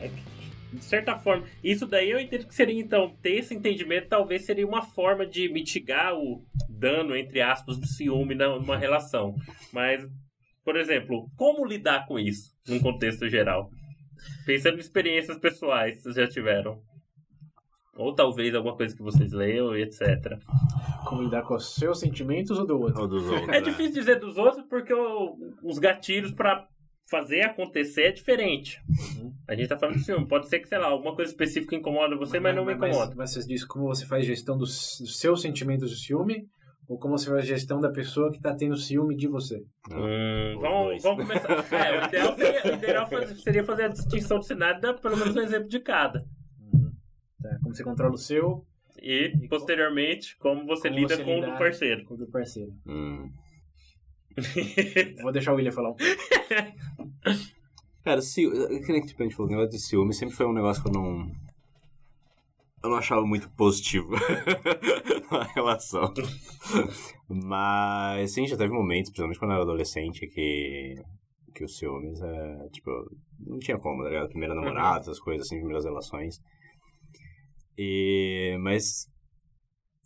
de certa forma, isso daí eu entendo que seria então ter esse entendimento talvez seria uma forma de mitigar o dano entre aspas do ciúme na- numa relação. Mas, por exemplo, como lidar com isso num contexto geral? Pensando em experiências pessoais que vocês já tiveram. Ou talvez alguma coisa que vocês leiam e etc. Como lidar com os seus sentimentos ou do outro? Ou dos outros. É né? difícil dizer dos outros porque o- os gatilhos pra fazer acontecer é diferente. Uhum. A gente tá falando de ciúme. Pode ser que, sei lá, alguma coisa específica incomoda você, mas, não me incomoda. Mas, você diz como você faz gestão dos, dos seus sentimentos de ciúme ou como você faz gestão da pessoa que tá tendo ciúme de você? Hum, Os vamos, vamos começar. É, o ideal, seria, o ideal seria fazer a distinção do cenário, dar pelo menos um exemplo de cada. Tá, como você controla o seu E, E posteriormente, como você como lida você com o do parceiro. com o do parceiro. Hum. Vou deixar o William falar um pouco. Cara, ci... que nem tipo, a gente falou, o negócio de ciúme sempre foi um negócio que eu não. Eu não achava muito positivo na relação. Mas, sim, já teve momentos, principalmente quando eu era adolescente, que. que os ciúmes é. Tipo, não tinha como, tá ligado? Primeira namorada, essas coisas assim, primeiras relações. E. Mas.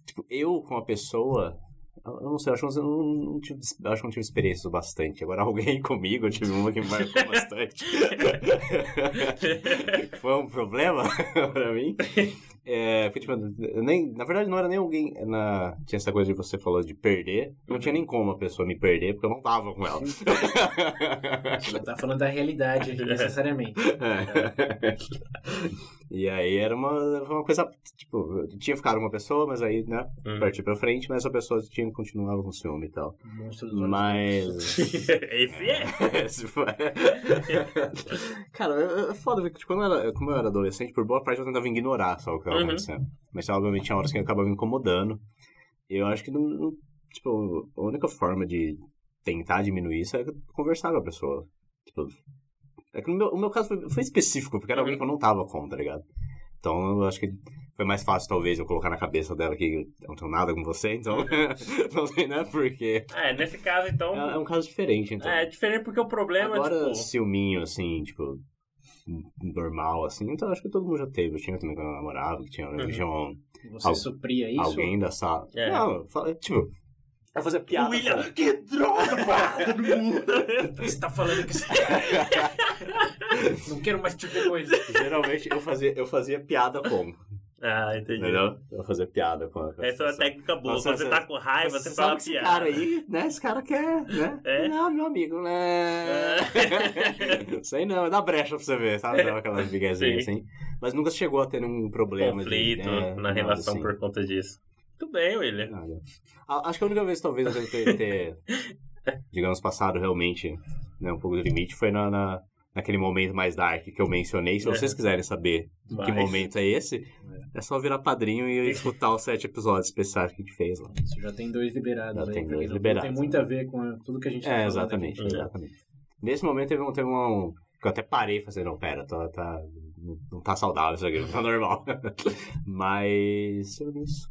Tipo, eu com a pessoa. Eu não sei, acho que eu não, não tive, acho que não tive experiências bastante. Agora, alguém comigo, eu tive uma que me marcou bastante. Foi um problema pra mim. É, porque, tipo, nem, na verdade, não era nem alguém. Na, tinha essa coisa de você falou de perder. Não tinha nem como a pessoa me perder, porque eu não tava com ela. Você tá falando da realidade, necessariamente. É. e aí era uma, uma coisa. Tipo, tinha ficado com uma pessoa, mas aí, né, Hum. parti pra frente, mas a pessoa tinha continuava com ciúme e tal. Monstro dos Mas. Esse é. Esse foi- Cara, é é foda, porque tipo, quando eu era, como eu era adolescente, por boa parte eu tentava ignorar só o que Uhum. acontecendo. Mas obviamente tinha horas que acabava me incomodando. Eu acho que não, não- tipo, a única forma de tentar diminuir isso é conversar com a pessoa. Tipo, é que no meu, o meu caso foi, foi específico, porque era Uhum. alguém que eu não tava com, tá ligado? Então eu acho que foi mais fácil, talvez, eu colocar na cabeça dela que eu não tenho nada com você, então. não sei, né? Porque. É, nesse caso, então. É, é um caso diferente, então. É diferente porque o problema Agora, é tipo. ciúminho, assim, tipo, normal, assim, então acho que todo mundo já teve. Eu tinha também quando eu namorava, que tinha, Uhum. tinha um- Você Al- supria isso? alguém da sala. É. Não, eu falei, tipo, eu fazia piada. William, com- que droga, do mundo. Você tá falando que... Não quero mais te ver coisa. Geralmente eu fazia, eu fazia piada com, Ah, entendi. entendeu? Eu fazia piada com. com Essa é uma técnica boa. Nossa, Quando você tá com raiva, você sabe fala que esse piada. cara aí, né? Esse cara quer, né? É? Não, meu amigo, né? Isso aí não, dá brecha pra você ver, sabe? Dá aquelas biguezinhas Sim. assim. Mas nunca chegou a ter nenhum problema Conflito de... é, na relação assim. por conta disso. Muito bem, William. Nada. A- Acho que a única vez, talvez, eu ter, ter digamos, passado realmente né, um pouco do limite foi na, na- naquele momento mais dark que eu mencionei. Se É. vocês quiserem saber que Mas- momento é esse, é só virar padrinho e escutar os sete episódios especiais que a gente fez lá. Isso já tem dois liberados Já aí. tem dois liberados, Tem muito a ver com tudo que a gente tá É, falando exatamente, aqui. exatamente. Nesse momento teve um, teve um. Que eu até parei e falei, não, pera, tá, tá, não- tá saudável isso aqui, não tá normal. Mas. Eu nisso.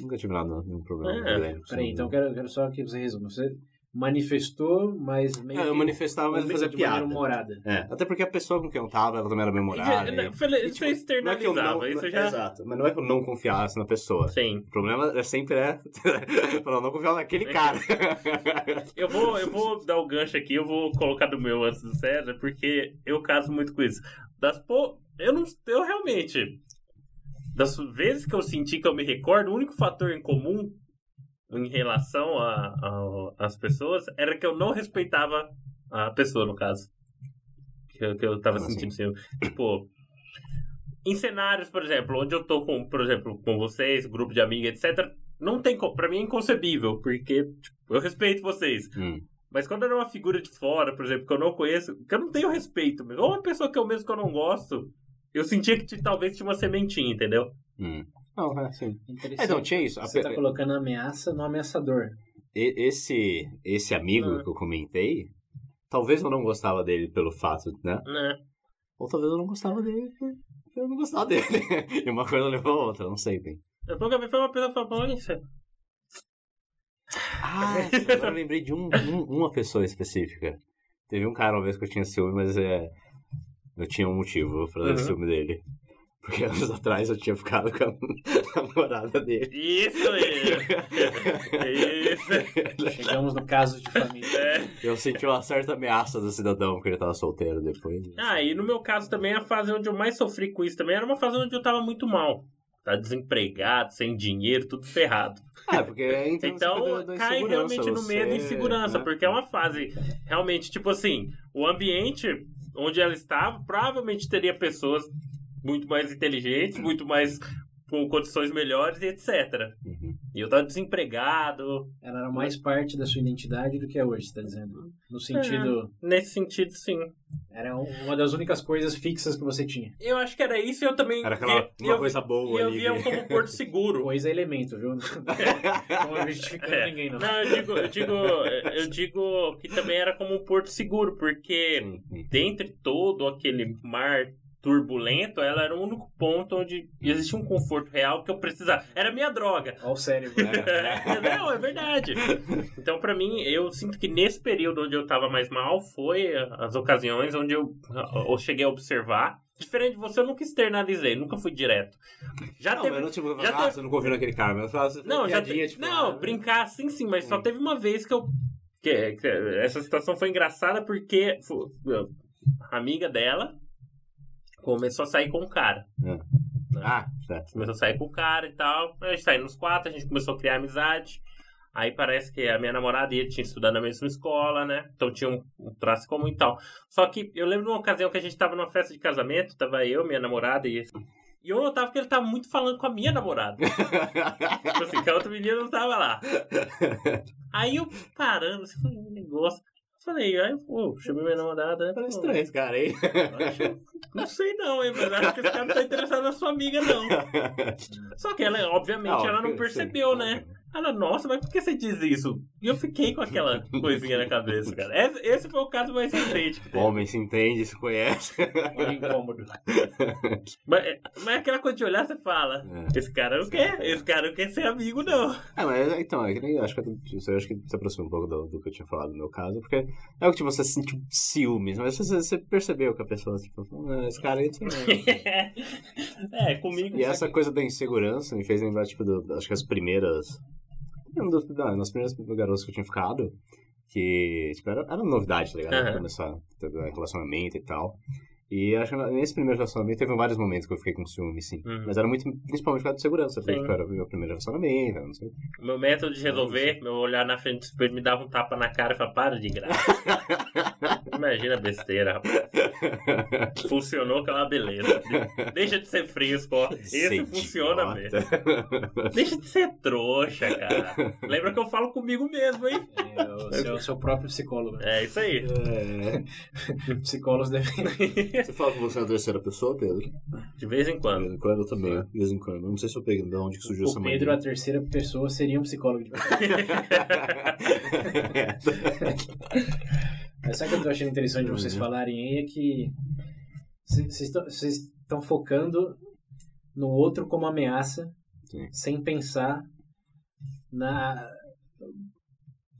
Nunca tive nada, nenhum problema. É. Peraí, então eu quero, eu quero só que você resuma. Você manifestou, mas meio É, eu que... manifestava, mas eu de fazia maneira piada. humorada. É, até porque a pessoa com quem eu tava, ela também era E memorável. já- não, foi- E, Isso tipo, é não é que eu externalizava. não, Isso já. Exato, mas não é que eu não confiasse na pessoa. Sim. O problema é sempre é pra não confiar naquele cara. Eu vou, eu vou dar o gancho aqui, eu vou colocar do meu antes do César, porque eu caso muito com isso. Das po... Eu não. Eu realmente. Das vezes que eu senti que eu me recordo, o único fator em comum em relação às pessoas era que eu não respeitava a pessoa, no caso. Que, eu- que eu tava Como sentindo assim? Tipo. Em cenários, por exemplo, onde eu tô com, por exemplo, com vocês, grupo de amigos, etc. Não tem como. Pra mim é inconcebível, porque tipo, eu respeito vocês. Hum. Mas quando era uma figura de fora, por exemplo, que eu não conheço, que eu não tenho respeito ou uma pessoa que eu mesmo que eu não gosto, eu sentia que talvez tinha uma sementinha, entendeu? Hum. Não, é assim. É, Interessante. não, tinha isso. Você A- tá colocando ameaça no ameaçador. E- Esse, esse amigo Ah. que eu comentei, talvez eu não gostava dele pelo fato, né? Né? Ou talvez eu não gostava dele porque eu não gostava dele. e uma coisa levou a outra, não sei bem. Eu nunca vi foi uma pessoa isso. Ah, agora eu lembrei de um, um- uma pessoa específica. Teve um cara uma vez que eu tinha ciúme, mas é, eu tinha um motivo pra Uhum. ciúme dele. Porque anos atrás eu tinha ficado com a namorada dele. Isso aí! Isso! Chegamos no caso de família. É. Eu senti uma certa ameaça do cidadão porque ele tava solteiro depois. Ah, e no meu caso também, a fase onde eu mais sofri com isso também era uma fase onde eu tava muito mal. Tá desempregado, sem dinheiro, tudo ferrado. Ah, porque entra no Então ciclo da- da cai realmente no medo e insegurança, né? porque é uma fase realmente, tipo assim, o ambiente onde ela estava provavelmente teria pessoas muito mais inteligentes, muito mais com condições melhores e etc. Uhum. E eu tava desempregado. Ela era mais parte da sua identidade do que é hoje, você tá dizendo. No sentido, Nesse sentido, sim. era um- uma das únicas coisas fixas que você tinha. Eu acho que era isso e eu também. Era aquela e uma eu, coisa e boa eu ali. via como um porto seguro. Coisa é elemento, viu? Não é justificando É. ninguém, não. Não, eu digo, eu digo, eu digo que também era como um porto seguro, porque Uhum. dentre todo aquele mar turbulento, ela era o único ponto onde existia um conforto real que eu precisava. Era a minha droga. Olha o cérebro. É, não, é verdade. Então, pra mim, eu sinto que nesse período onde eu tava mais mal, foi as ocasiões onde eu, eu cheguei a observar. Diferente de você, eu nunca externalizei, nunca fui direto. Já Não, teve. mas não tipo, já ah, teve- você não confia naquele cara, mas eu falava, você Não, já te... tipo, não, ah, brincar sim, sim, mas só teve uma vez que eu. Que, que essa situação foi engraçada porque a amiga dela começou a sair com o cara. Ah, certo. Começou a sair com o cara e tal. A gente saiu nos quatro, a gente começou a criar amizade. Aí parece que a minha namorada e ele tinham estudado na mesma escola, né? Então tinha um, um traço comum e tal. Só que eu lembro de uma ocasião que a gente tava numa festa de casamento, tava eu, minha namorada e esse. E eu notava que ele tava muito falando com a minha namorada. tipo assim, que a outra menina não tava lá. Aí eu parando, assim, um negócio. Falei, aí, pô, chamei minha namorada. né? Parece Pô, estranho esse cara aí. acho- Não sei não, hein, mas acho que esse cara não tá interessado na sua amiga, não. Só que ela, obviamente, ela não percebeu, né? Ela, nossa, mas por que você diz isso? E eu fiquei com aquela coisinha na cabeça, cara. Esse, esse foi o caso mais recente. que teve. homem se entende, se conhece. Olha incômodo. Mas, mas aquela coisa de olhar, você fala, É. esse cara não quer, esse cara não quer ser amigo, não. É, mas então, é que nem, acho que eu, acho que se aproxima um pouco do, do que eu tinha falado no meu caso, porque é o que tipo, você sentiu ciúmes, mas você, você percebeu que a pessoa, tipo, "Ah, esse cara aí. tipo, é, comigo. E essa coisa da insegurança me fez lembrar, tipo, do, acho que as primeiras. Um dos, não, nas primeiras garotas que eu tinha ficado, que, tipo, era, era novidade, tá ligado? Aham. Começar a ter relacionamento e tal. E acho que nesse primeiro relacionamento teve vários momentos que eu fiquei com ciúme, sim. Uhum. Mas era muito, principalmente por causa de segurança, porque tipo, era o meu primeiro relacionamento, não sei. O meu método de resolver, meu olhar na frente do espelho me dava um tapa na cara e falava, para de graça. Imagina a besteira, rapaz. Funcionou que é uma beleza. De- Deixa de ser fresco, ó. Esse funciona idiota. mesmo. Deixa de ser trouxa, cara. Lembra que eu falo comigo mesmo, hein? É o seu, seu próprio psicólogo. É isso aí. É. Psicólogos devem. Você fala com você na terceira pessoa, Pedro? De vez em De quando. vez em quando eu também, de vez em quando. Não sei se eu peguei de onde que surgiu essa O Pedro, a terceira pessoa, seria um psicólogo. de verdade. Mas sabe o que eu tô achando interessante de vocês Uhum. falarem aí é que vocês estão focando no outro como ameaça, Sim. sem pensar na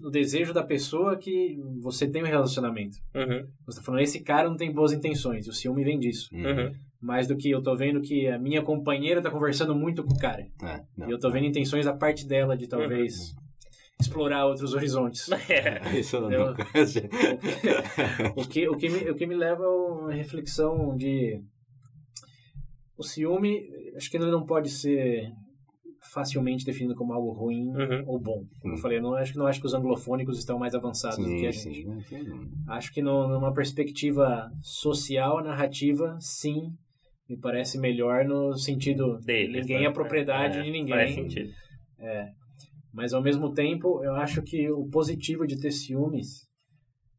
no desejo da pessoa que você tem um relacionamento. Uhum, Você tá falando, esse cara não tem boas intenções, o ciúme vem disso. uhum. Mais do que eu tô vendo que a minha companheira tá conversando muito com o cara. É, não. E eu tô vendo intenções da parte dela de talvez explorar outros horizontes. É. Isso eu não Eu-. O que, o, que me, o que me leva a uma reflexão de. O ciúme, acho que ele não pode ser facilmente definido como algo ruim Uhum. ou bom. Como eu falei, eu não, acho que não acho que os anglofônicos estão mais avançados do que a Sim, gente. sim. Sim. Acho que no, numa perspectiva social, narrativa, sim, me parece melhor no sentido Deles, ninguém né? é propriedade É, de ninguém. Faz sentido. Mas ao mesmo tempo, eu acho que o positivo de ter ciúmes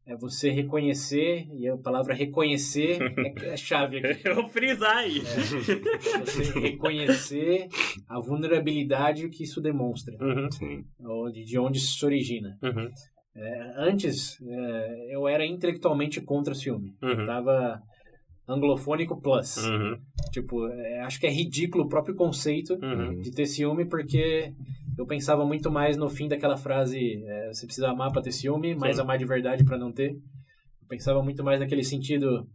é você reconhecer, e a palavra reconhecer é a chave aqui. Eu vou frisar aí. É, você reconhecer a vulnerabilidade que isso demonstra, Uhum, Sim. ou de de onde isso se origina. uhum, É, antes, é, eu era intelectualmente contra o filme. uhum, Tava anglofônico plus. uhum, Tipo, é, acho que é ridículo o próprio conceito uhum. de ter ciúme, porque eu pensava muito mais no fim daquela frase: é, você precisa amar pra ter ciúme, mas Sim. amar de verdade pra não ter. Eu pensava muito mais naquele sentido.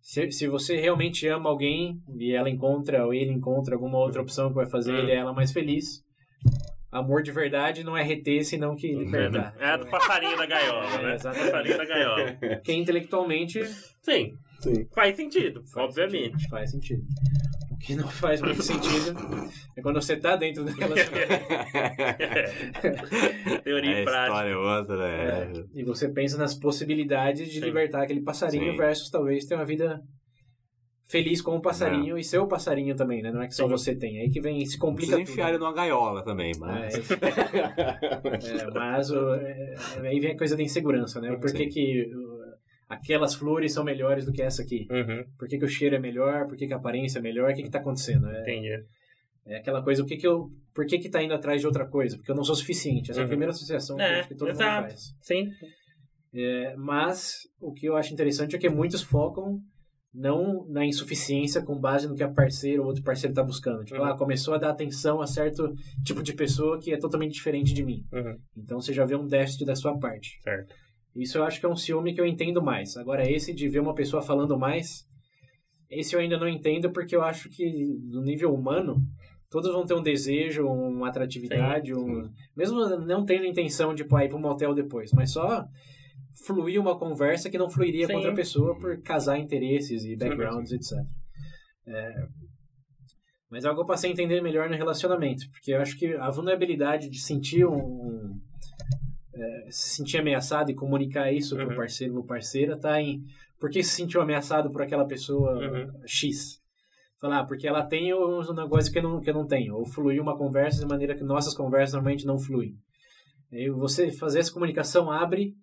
Se, se você realmente ama alguém e ela encontra, ou ele encontra alguma outra opção que vai fazer Hum. ele e ela mais feliz, amor de verdade não é reter, senão que libertar. É a do passarinho da gaiola, É, né? exatamente. passarinho da gaiola. Porque intelectualmente Sim, Sim. faz sentido, Faz obviamente. sentido, faz sentido. Que não faz muito sentido é quando você tá dentro do relacionamento. Teoria a e prática. história é outra, né? É, e você pensa nas possibilidades de Sim. libertar aquele passarinho Sim. versus talvez ter uma vida feliz com o passarinho e ser o passarinho também, né? Não é que só Sim. você tem. Aí que vem, se complica Precisa tudo. enfiar ele numa gaiola também, mas... É, mas o- é, aí vem a coisa da insegurança, né? Por que que aquelas flores são melhores do que essa aqui? Uhum, Por que, que o cheiro é melhor? Por que, que a aparência é melhor? O que que tá acontecendo? É, entendi. é aquela coisa, o que que eu... Por que que tá indo atrás de outra coisa? Porque eu não sou suficiente. Essa é a Uhum. primeira associação que, É, acho que todo exato. mundo faz. Sim. É, mas o que eu acho interessante é que muitos focam não na insuficiência com base no que a parceira ou outro parceiro está buscando. Tipo, Uhum. ah, começou a dar atenção a certo tipo de pessoa que é totalmente diferente de mim. Uhum, Então você já vê um déficit da sua parte. certo. Isso eu acho que é um ciúme que eu entendo mais. Agora, esse de ver uma pessoa falando mais, esse eu ainda não entendo porque eu acho que no nível humano, todos vão ter um desejo, uma atratividade, Sim, um... mesmo não tendo intenção de pô, ir para um motel depois, mas só fluir uma conversa que não fluiria com Sim. outra pessoa por casar interesses e backgrounds, etc. É, Mas é algo que eu passei a entender melhor no relacionamento, porque eu acho que a vulnerabilidade de sentir um é, se sentir ameaçado e comunicar isso Uhum. pro parceiro ou parceira tá em por que se sentiu ameaçado por aquela pessoa Uhum. X. Falar, ah, porque ela tem um negócio que eu, não, que eu não tenho. Ou fluir uma conversa de maneira que nossas conversas normalmente não fluem. E você fazer essa comunicação abre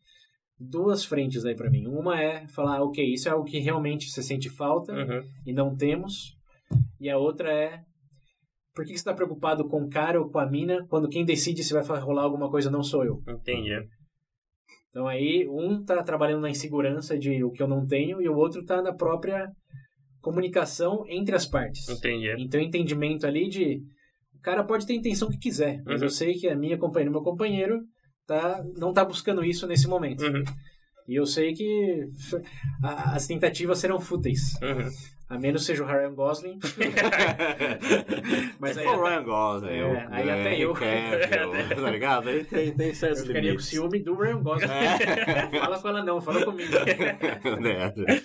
duas frentes aí para mim. Uma é falar, ok, isso é algo que realmente você sente falta Uhum, e não temos. E a outra é por que que você está preocupado com o cara ou com a mina quando quem decide se vai rolar alguma coisa não sou eu? entendi. Então aí um tá trabalhando na insegurança de o que eu não tenho e o outro tá na própria comunicação entre as partes. Entendi. Então entendimento ali de o cara pode ter a intenção que quiser, mas Uhum. eu sei que a minha companheira, meu companheiro tá não tá buscando isso nesse momento. Uhum, E eu sei que as tentativas serão fúteis, uhum. a menos seja o Ryan Gosling. Mas Se aí o Ryan Gosling, É, o- aí até eu. Cavill, tá ligado? Aí tem, tem eu certos ficaria com limites. ciúme do Ryan Gosling. É. Fala com ela não, fala comigo. É.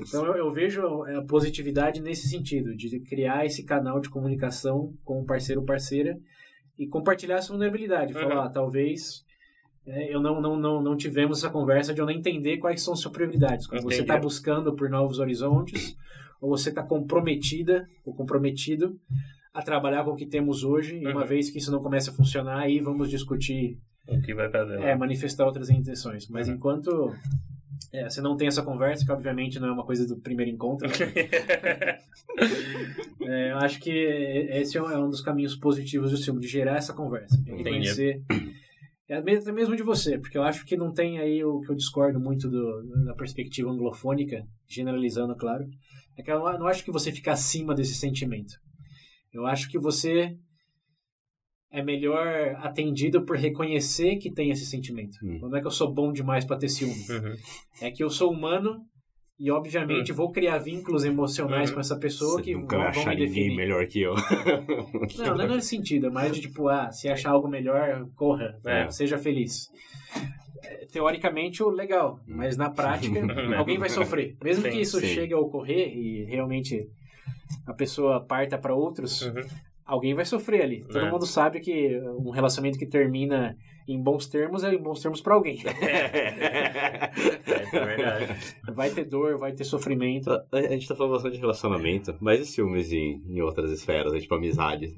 Então eu, eu vejo a positividade nesse sentido, de criar esse canal de comunicação com o parceiro ou parceira e compartilhar essa vulnerabilidade. Uhum. Falar, ah, talvez é, eu não, não, não, não tivemos essa conversa de eu não entender quais são suas prioridades. Quando você está buscando por novos horizontes, ou você está comprometida ou comprometido a trabalhar com o que temos hoje, e uma Uhum. vez que isso não comece a funcionar, aí vamos discutir O que vai fazer? é, manifestar outras intenções. Mas Uhum. enquanto é, você não tem essa conversa, que obviamente não é uma coisa do primeiro encontro, né? é, eu acho que esse é um, é um dos caminhos positivos do filme, de gerar essa conversa, de Entendi. É mesmo, até mesmo de você, porque eu acho que não tem aí o que eu discordo muito do, da perspectiva anglofônica, generalizando, claro, é que eu não acho que você fica acima desse sentimento. Eu acho que você é melhor atendido por reconhecer que tem esse sentimento. Hum. Não é que eu sou bom demais para ter ciúme. Uhum. É que eu sou humano e, obviamente, vou criar vínculos emocionais Uhum. com essa pessoa Você que nunca vão, vai achar me definir. melhor que eu. Não, não é nesse sentido. É mais de tipo, ah, se achar algo melhor, corra. É. Seja feliz. É, Teoricamente, o legal. Mas na prática, alguém vai sofrer. Mesmo Sim, que isso sim. chegue a ocorrer e realmente a pessoa parta para outros, Uhum. Alguém vai sofrer ali. Todo É. mundo sabe que um relacionamento que termina em bons termos é em bons termos para alguém. É, é verdade. Vai ter dor, vai ter sofrimento. A a gente tá falando bastante de relacionamento, mas e ciúmes em, em outras esferas, né? tipo amizade?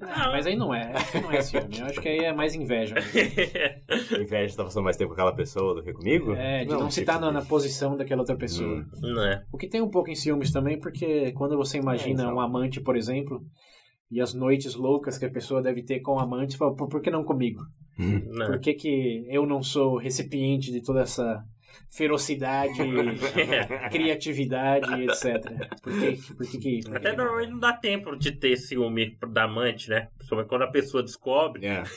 Ah, mas aí não é. Acho que não é ciúme. Eu acho que aí é mais inveja. Inveja de estar passando mais tempo com aquela pessoa do que comigo? É, de não, se estar na, na posição daquela outra pessoa. Hum. Não é? O que tem um pouco em ciúmes também, porque quando você imagina É, um amante, por exemplo, e as noites loucas que a pessoa deve ter com o amante, fala, por, por que não comigo? Não Por que, que eu não sou recipiente de toda essa ferocidade, criatividade, etc. Por que, por que, que Até que- normalmente não dá tempo de ter ciúme da amante, né? Principalmente quando a pessoa descobre. É.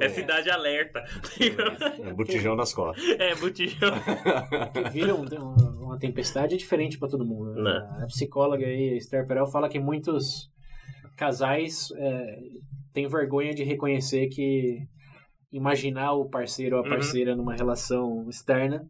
É cidade alerta. É botijão nas costas. é, botijão. vira um- um- uma tempestade é diferente para todo mundo. né? Né. A psicóloga aí, Esther Perel, fala que muitos casais é, têm vergonha de reconhecer que imaginar o parceiro ou a Uhum. parceira numa relação externa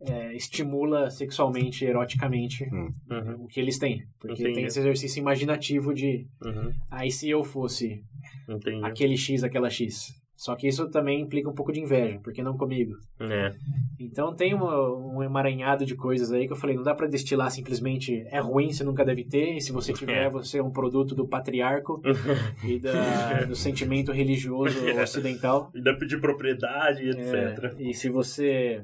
é, estimula sexualmente, eroticamente Uhum, o que eles têm. Porque Entendi. tem esse exercício imaginativo de uhum, aí se eu fosse entendi. aquele X, aquela X. Só que isso também implica um pouco de inveja, porque não comigo? É. Então tem uma- um emaranhado de coisas aí que eu falei, não dá pra destilar simplesmente é ruim, você nunca deve ter, e se você tiver, É. você é um produto do patriarco e da- do sentimento religioso ocidental. Ainda pedir propriedade, etc. É, e se você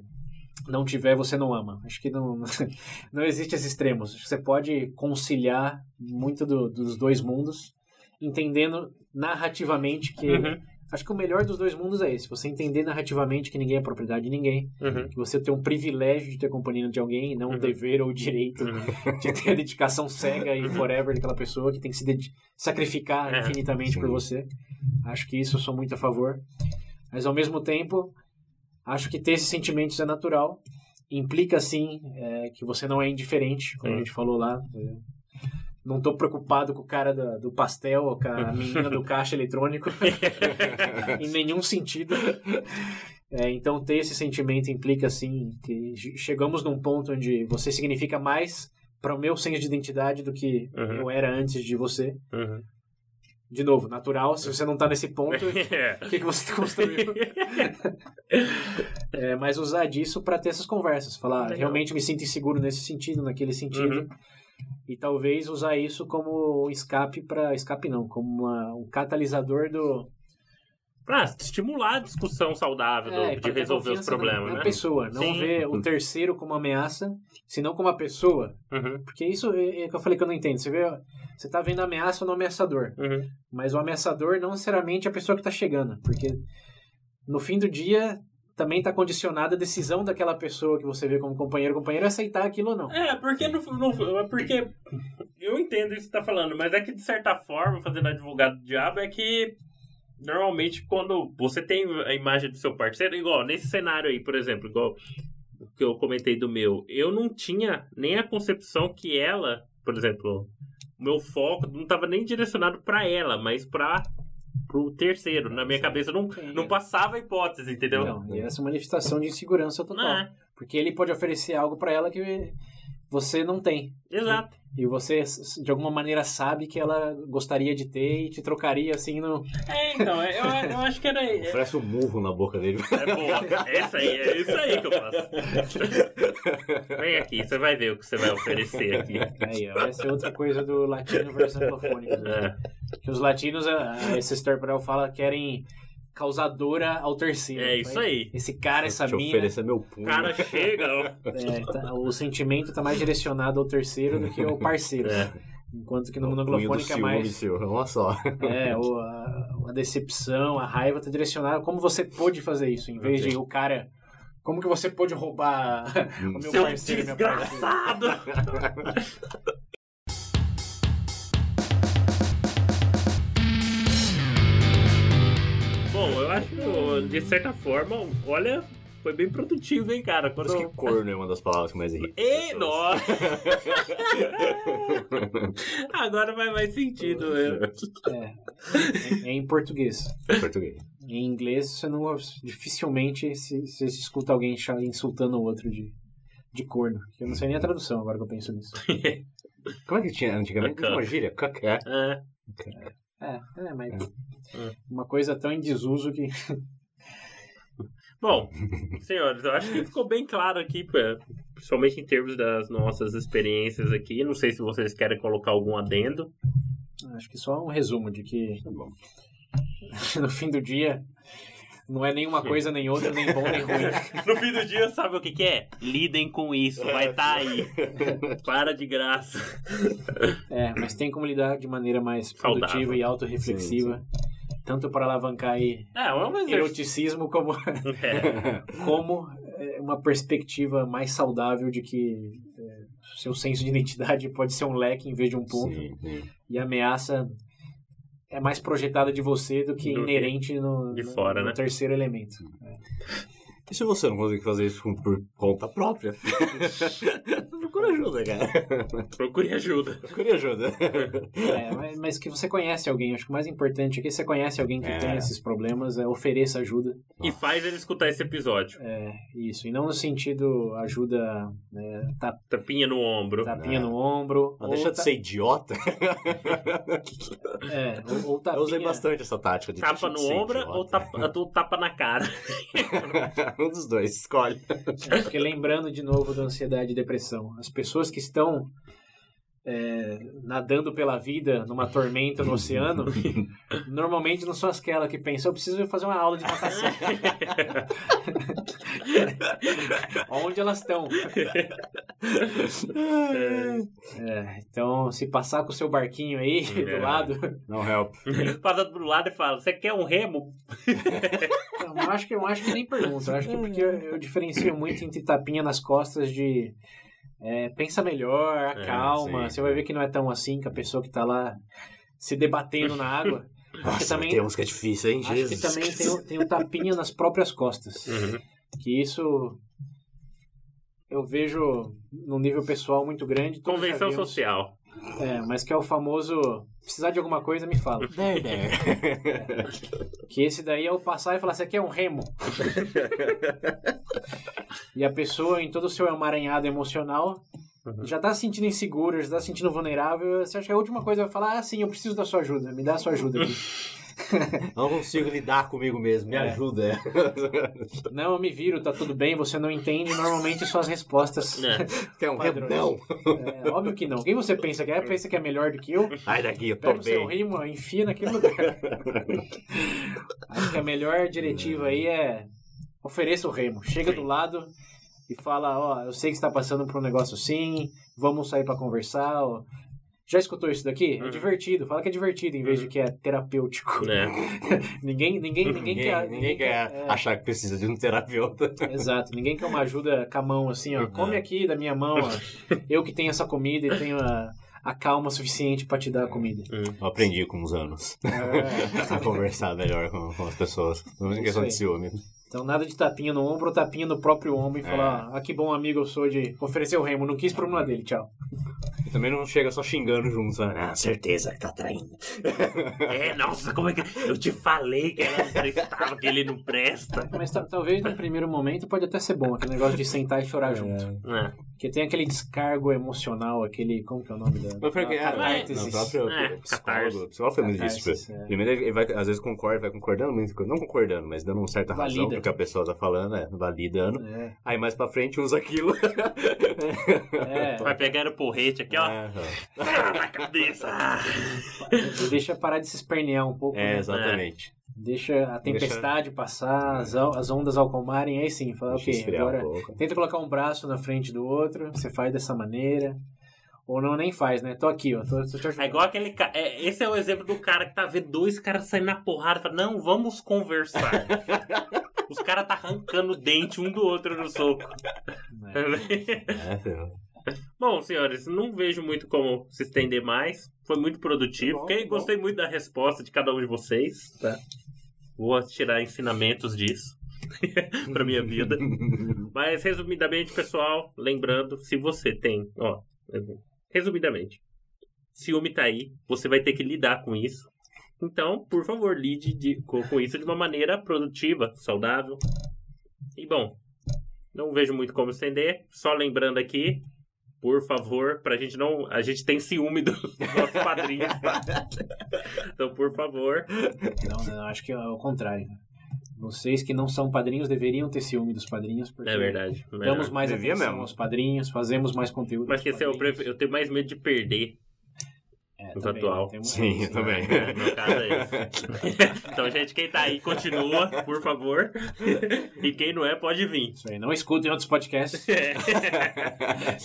não tiver, você não ama. Acho que não, não existe esses extremos. Acho que Você pode conciliar muito do- dos dois mundos, entendendo narrativamente que. Uhum, Acho que o melhor dos dois mundos é esse. Você entender narrativamente que ninguém é propriedade de ninguém, uhum, que você tem um privilégio de ter companhia de alguém, não um Uhum. dever ou direito uhum. de ter a dedicação cega e forever daquela pessoa que tem que se sacrificar É, infinitamente por sim. você. Acho que isso eu sou muito a favor. Mas ao mesmo tempo, acho que ter esses sentimentos é natural. Implica sim é, que você não é indiferente, como a gente falou lá. É, Não tô preocupado com o cara da- do pastel ou com a menina do caixa eletrônico em nenhum sentido. É, então ter esse sentimento implica assim que che- chegamos num ponto onde você significa mais para o meu senso de identidade do que Uhum. eu era antes de você. Uhum. De novo, natural. Se você não tá nesse ponto, É. o que, que você construiu? É, mas usar disso para ter essas conversas. Falar, Legal. realmente me sinto inseguro nesse sentido, naquele sentido. Uhum. E talvez usar isso como um escape para escape não, como uma- um catalisador do Pra estimular a discussão saudável do- É, de pra ter resolver os problemas, na né? pessoa, não Sim. ver o terceiro como ameaça, senão como a pessoa. Uhum, Porque isso é, é que eu falei que eu não entendo. Você vê, você tá vendo a ameaça no ameaçador, uhum. mas o ameaçador não necessariamente é a pessoa que tá chegando, porque no fim do dia também tá condicionada a decisão daquela pessoa que você vê como companheiro, companheiro aceitar aquilo ou não. É, porque no- é porque eu entendo isso que você tá falando, mas é que de certa forma, fazendo advogado do diabo, é que normalmente quando você tem a imagem do seu parceiro, igual nesse cenário aí, por exemplo, igual que eu comentei do meu, eu não tinha nem a concepção que ela, por exemplo, o meu foco não tava nem direcionado pra ela, mas pra pro terceiro. Na minha cabeça não, não passava a hipótese, entendeu? Então, e essa é uma manifestação de insegurança total. Não é. Porque ele pode oferecer algo pra ela que você não tem. Exato. E você, de alguma maneira, sabe que ela gostaria de ter e te trocaria assim no. É, então, eu, eu acho que era. É, Oferece um murro na boca dele. é boa. Essa aí, é isso aí que eu faço. Vem aqui, você vai ver o que você vai oferecer aqui. Aí, ó, essa é outra coisa do latino versus anglofônico. né? É, Que os latinos, a- a- esse Perel fala, querem causadora ao terceiro. É isso aí. Esse cara, essa mina. oferecer meu punho. o cara chega, ó. é, tá- o sentimento tá mais direcionado ao terceiro do que ao parceiro. É. Enquanto que no O mundo anglofônico é ciúme mais. seu. Olha só. É, o- a, a decepção, a raiva tá direcionada. Como você pôde fazer isso? Em vez de o cara. Como que você pôde roubar o meu Seu parceiro e minha parceira? desgraçado! Bom, eu acho que, de certa forma, olha, foi bem produtivo, hein, cara? Quando... isso que corno é uma das palavras que mais irrita. Ei, nossa! Agora faz mais sentido, né? É, é em português. Em português. Em inglês, você não dificilmente se, se escuta alguém insultando o outro de, de corno. Eu não sei nem a tradução agora que eu penso nisso. Como é que tinha antigamente? Uma gíria? Cacá. É. É, é mas É. uma coisa tão em desuso que. Bom, senhores, eu acho que ficou bem claro aqui, principalmente em termos das nossas experiências aqui. Não sei se vocês querem colocar algum adendo. acho que só um resumo de que Tá bom. no fim do dia não é nenhuma coisa nem outra, nem bom nem ruim. No fim do dia, sabe o que, que é? Lidem com isso, vai estar aí. Para de graça. É, mas tem como lidar de maneira mais produtiva Saudável. e autorreflexiva, tanto para alavancar aí É, é um eroticismo como É. como é, uma perspectiva mais saudável de que é, seu senso de identidade pode ser um leque em vez de um ponto Sim, sim. e a ameaça é mais projetada de você do que Do inerente no, de fora, no né? terceiro elemento. E se você não conseguir fazer isso por conta própria? Procura ajuda, cara. Procure ajuda. Procure ajuda. É, mas, mas que você conhece alguém, acho que o mais importante é que você conhece alguém que É. tem esses problemas, é, ofereça ajuda. E faz ele escutar esse episódio. É, isso, e não no sentido ajuda, né, tap- Tapinha no ombro. tapinha É. no ombro. Não ou deixa de ta- ser idiota. É, ou, ou Eu usei tapinha- bastante essa tática de Tapa no ombro idiota. ou tapa, ou tapa na cara? um dos dois, escolhe. Porque lembrando de novo da ansiedade e depressão, as pessoas que estão é, nadando pela vida numa tormenta no oceano, normalmente não são aquelas que pensam, eu preciso fazer uma aula de natação. Onde elas estão? É, então, se passar com o seu barquinho aí É. do lado, Não help. Passa do lado e fala: Você quer um remo? Não, eu acho que eu acho que nem pergunta. Eu acho que é porque eu, eu diferencio muito entre tapinha nas costas de é, pensa melhor, É, calma. sim. Você vai ver que não é tão assim que a pessoa que tá lá se debatendo na água. Nossa, também- tem uns que é difícil, hein, acho Jesus? que também tem, tem o tapinha nas próprias costas. Uhum. Que isso eu vejo num nível pessoal muito grande. Convenção vimos. social. É, mas que é o famoso precisar de alguma coisa, me fala. There, there. Que esse daí é o passar e falar, você quer um remo? e a pessoa, em todo o seu emaranhado emocional, Uhum. já tá se sentindo insegura, já tá se sentindo vulnerável. Você acha que a última coisa vai falar, ah, sim, eu preciso da sua ajuda, me dá a sua ajuda aqui. Não consigo lidar comigo mesmo, me É. ajuda. não, eu me viro, tá tudo bem, você não entende normalmente suas respostas. É. Quer um não. É, óbvio que não. Quem você pensa que é? Pensa que é melhor do que eu? Ai, daqui, eu tô Pega o seu bem. rimo, enfia naquele lugar. Acho que a melhor diretiva aí é ofereça o remo. Chega do lado e fala, ó, eu sei que você tá passando por um negócio assim, vamos sair pra conversar. ó. Já escutou isso daqui? É Uhum. divertido. Fala que é divertido em vez de que é terapêutico. É. ninguém, ninguém, ninguém, Ninguém, quer. ninguém quer é, achar que precisa de um terapeuta. Exato, ninguém quer uma ajuda com a mão assim, ó. Uhum. Come aqui da minha mão, ó. Eu que tenho essa comida e tenho a, a calma suficiente pra te dar a comida. Eu aprendi com os anos É. a conversar melhor com, com as pessoas. Não é questão de ciúme. Então nada de tapinha no ombro ou tapinha no próprio ombro e falar, ah, que bom amigo eu sou de oferecer o remo, não quis problema dele, tchau. E também não chega só xingando junto, né? Ah, certeza que tá traindo. É, nossa, como é que. Eu te falei que ela não prestava, que ele não presta. Mas ta- talvez no primeiro momento pode até ser bom, aquele negócio de sentar e chorar junto. É. Porque tem aquele descargo emocional, aquele, como que é o nome da... Mas porque, é, catártese. no próprio É, psicólogo, o psicólogo foi muito disso. Catarse, tipo, é. Primeiro ele vai, às vezes concorda, vai concordando, não concordando, mas dando uma certa razão Pro que a pessoa tá falando, é, validando. É, Aí mais pra frente usa aquilo. é, Vai pegar o porrete aqui, ó. É, Ah, na cabeça. Ah. deixa parar de se espernear um pouco, é, né? exatamente. deixa a tempestade passar, as, on- as ondas acalmarem, aí sim, fala, Deixa ok, agora um. Tenta colocar um braço na frente do outro, você faz dessa maneira. Ou não, nem faz, né? Tô aqui, ó. Tô, tô te ajudando. É igual aquele cara. esse é o exemplo do cara que tá vendo dois caras saindo na porrada e fala, não, vamos conversar. Os caras tá arrancando o dente um do outro no soco. É, ferrou. Bom, senhores, não vejo muito como se estender mais. Foi muito produtivo. Tá bom, Fiquei- tá bom. gostei muito da resposta de cada um de vocês. Tá? Vou tirar ensinamentos disso pra minha vida. Mas, resumidamente, pessoal, lembrando, se você tem, ó, resumidamente, ciúme tá aí, você vai ter que lidar com isso. Então, por favor, lide de- com, com isso de uma maneira produtiva, saudável. E bom, não vejo muito como estender, só lembrando aqui, por favor, pra gente não. A gente tem ciúme dos nossos padrinhos, tá? Então, por favor. Não, não, acho que é o contrário. Vocês que não são padrinhos deveriam ter ciúme dos padrinhos, porque É verdade. damos mais Devia atenção mesmo. aos padrinhos, fazemos mais conteúdo. Mas que esse é o padrinhos. pref- eu tenho mais medo de perder. É, Os também, Sim, eu também. É, no caso é esse. então, gente, quem tá aí, continua, por favor. E quem não é, pode vir. Isso aí, não escutem outros podcasts.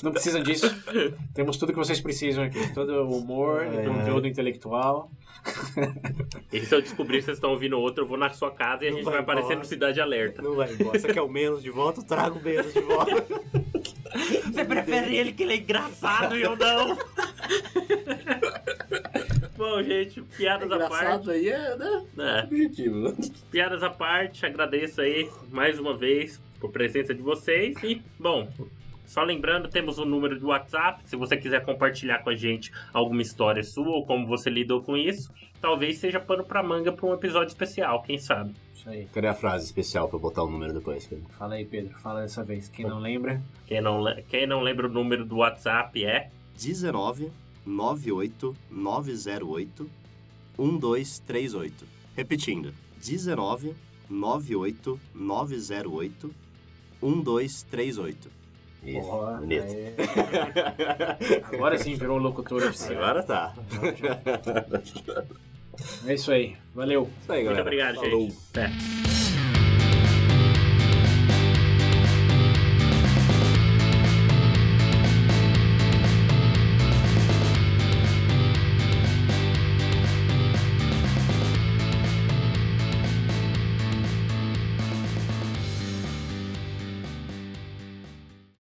Não precisam disso. Temos tudo que vocês precisam aqui. Todo o humor, É. conteúdo intelectual. E se eu descobrir que vocês estão ouvindo outro, eu vou na sua casa e a Não gente vai vai aparecer no Cidade Alerta. Não vai embora. Você quer o menos de volta? Eu trago o menos de volta. Você prefere ele que ele é engraçado e eu não? Bom, gente, piadas à parte. Engraçado aí é, né? É. Objetivo. Piadas à parte, agradeço aí mais uma vez por presença de vocês. E, bom, só lembrando, temos o número do WhatsApp. Se você quiser compartilhar com a gente alguma história sua ou como você lidou com isso, talvez seja pano pra manga pra um episódio especial, quem sabe. Isso aí. Cadê a frase especial pra botar o número depois? Pedro? Fala aí, Pedro. Fala dessa vez. Quem não lembra, Quem não, le- quem não lembra o número do WhatsApp é 19 98 908 1238. Repetindo, 19 98 908 1238. Isso, Porra, bonito. aí- Agora sim virou locutor oficial. Agora tá. É isso aí. Valeu. Isso aí, Muito obrigado, Falou. gente. Até.